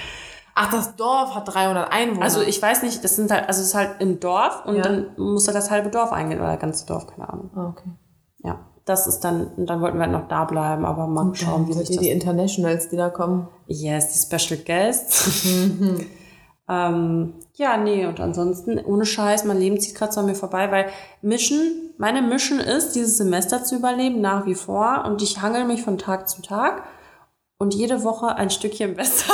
Ach, das Dorf hat 300 Einwohner. Also ich weiß nicht, das sind halt, also es ist halt im Dorf und Ja. dann muss da das halbe Dorf eingehen oder das ganze Dorf, keine Ahnung. Ah, okay. Ja, das ist dann, und dann wollten wir halt noch da bleiben, aber mal schauen, wie sich die, das die Internationals, die da kommen. Yes, die Special Guests. ähm, ja, nee, und ansonsten, ohne Scheiß, mein Leben zieht gerade so an mir vorbei, weil Mission, meine Mission ist, dieses Semester zu überleben, nach wie vor. Und ich hangel mich von Tag zu Tag und jede Woche ein Stückchen besser.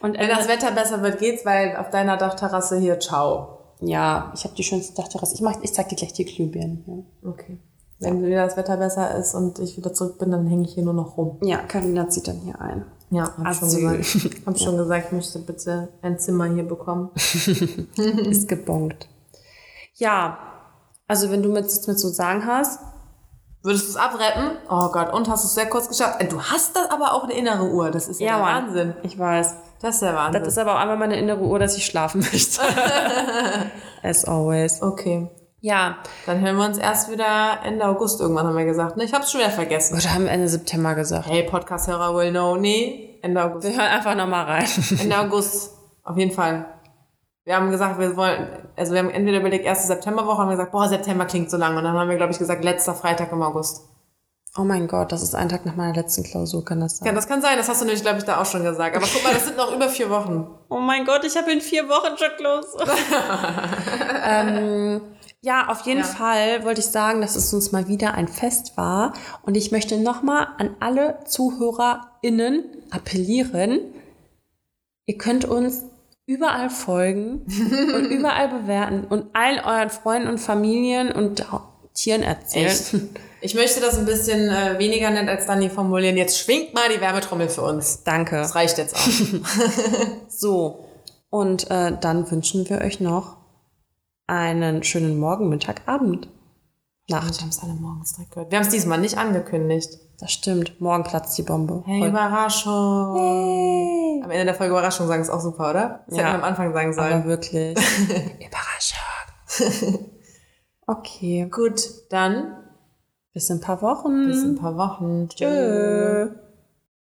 und Wenn das Wetter besser wird, geht's, weil auf deiner Dachterrasse hier, ciao. ja, ich habe die schönste Dachterrasse. Ich, mach, ich zeig dir gleich die Glühbirnen. Ja. Okay. Wenn wieder das Wetter besser ist und ich wieder zurück bin, dann hänge ich hier nur noch rum. ja, Karina zieht dann hier ein. Ja, hab schon Asyl. gesagt. Hab schon gesagt, ich möchte bitte ein Zimmer hier bekommen. Ist gebongt. Ja, also wenn du mir jetzt mit so sagen hast, Würdest du es abreppen? Oh Gott, und hast du es sehr kurz geschafft? Äh, Du hast das aber auch eine innere Uhr. Das ist ja, der Mann, Wahnsinn. Ich weiß. Das ist der Wahnsinn. Das ist aber auch einmal meine innere Uhr, dass ich schlafen möchte. As always. okay. Ja. Dann hören wir uns erst wieder Ende August irgendwann, haben wir gesagt. Ne, ich hab's schon wieder vergessen. Oder haben wir Ende September gesagt? Hey, Podcast-Hörer will know. Nee, Ende August. Wir hören einfach nochmal rein. Ende August, auf jeden Fall. Wir haben gesagt, wir wollen, also wir haben entweder überlegt, erste Septemberwoche, haben wir gesagt, boah, September klingt so lang. Und dann haben wir, glaube ich, gesagt, letzter Freitag im August. Oh mein Gott, das ist ein Tag nach meiner letzten Klausur, kann das sein? Ja, das kann sein, das hast du nämlich, glaube ich, da auch schon gesagt. Aber guck mal, das sind noch über vier Wochen. Oh mein Gott, ich habe in vier Wochen schon Klausur. ähm, ja, auf jeden Ja. Fall wollte ich sagen, dass es uns mal wieder ein Fest war. Und ich möchte nochmal an alle ZuhörerInnen appellieren. Ihr könnt uns überall folgen und überall bewerten und allen euren Freunden und Familien und Tieren erzählen. Echt? Ich möchte das ein bisschen äh, weniger nett als Dani formulieren. Jetzt schwingt mal die Wärmetrommel für uns. Danke. Das reicht jetzt auch. So, und äh, dann wünschen wir euch noch einen schönen Morgen, Mittag, Abend. Nacht. Wir haben es alle morgens direkt gehört. Wir haben es diesmal nicht angekündigt. Das stimmt. Morgen platzt die Bombe. Hey, Voll. Überraschung. Am Ende der Folge Überraschung sagen ist auch super, oder? Das Ja. hätten wir am Anfang sagen sollen. Aber wirklich. Überraschung. Okay, gut. Dann Bis in ein paar Wochen. bis in ein paar Wochen. Tschö.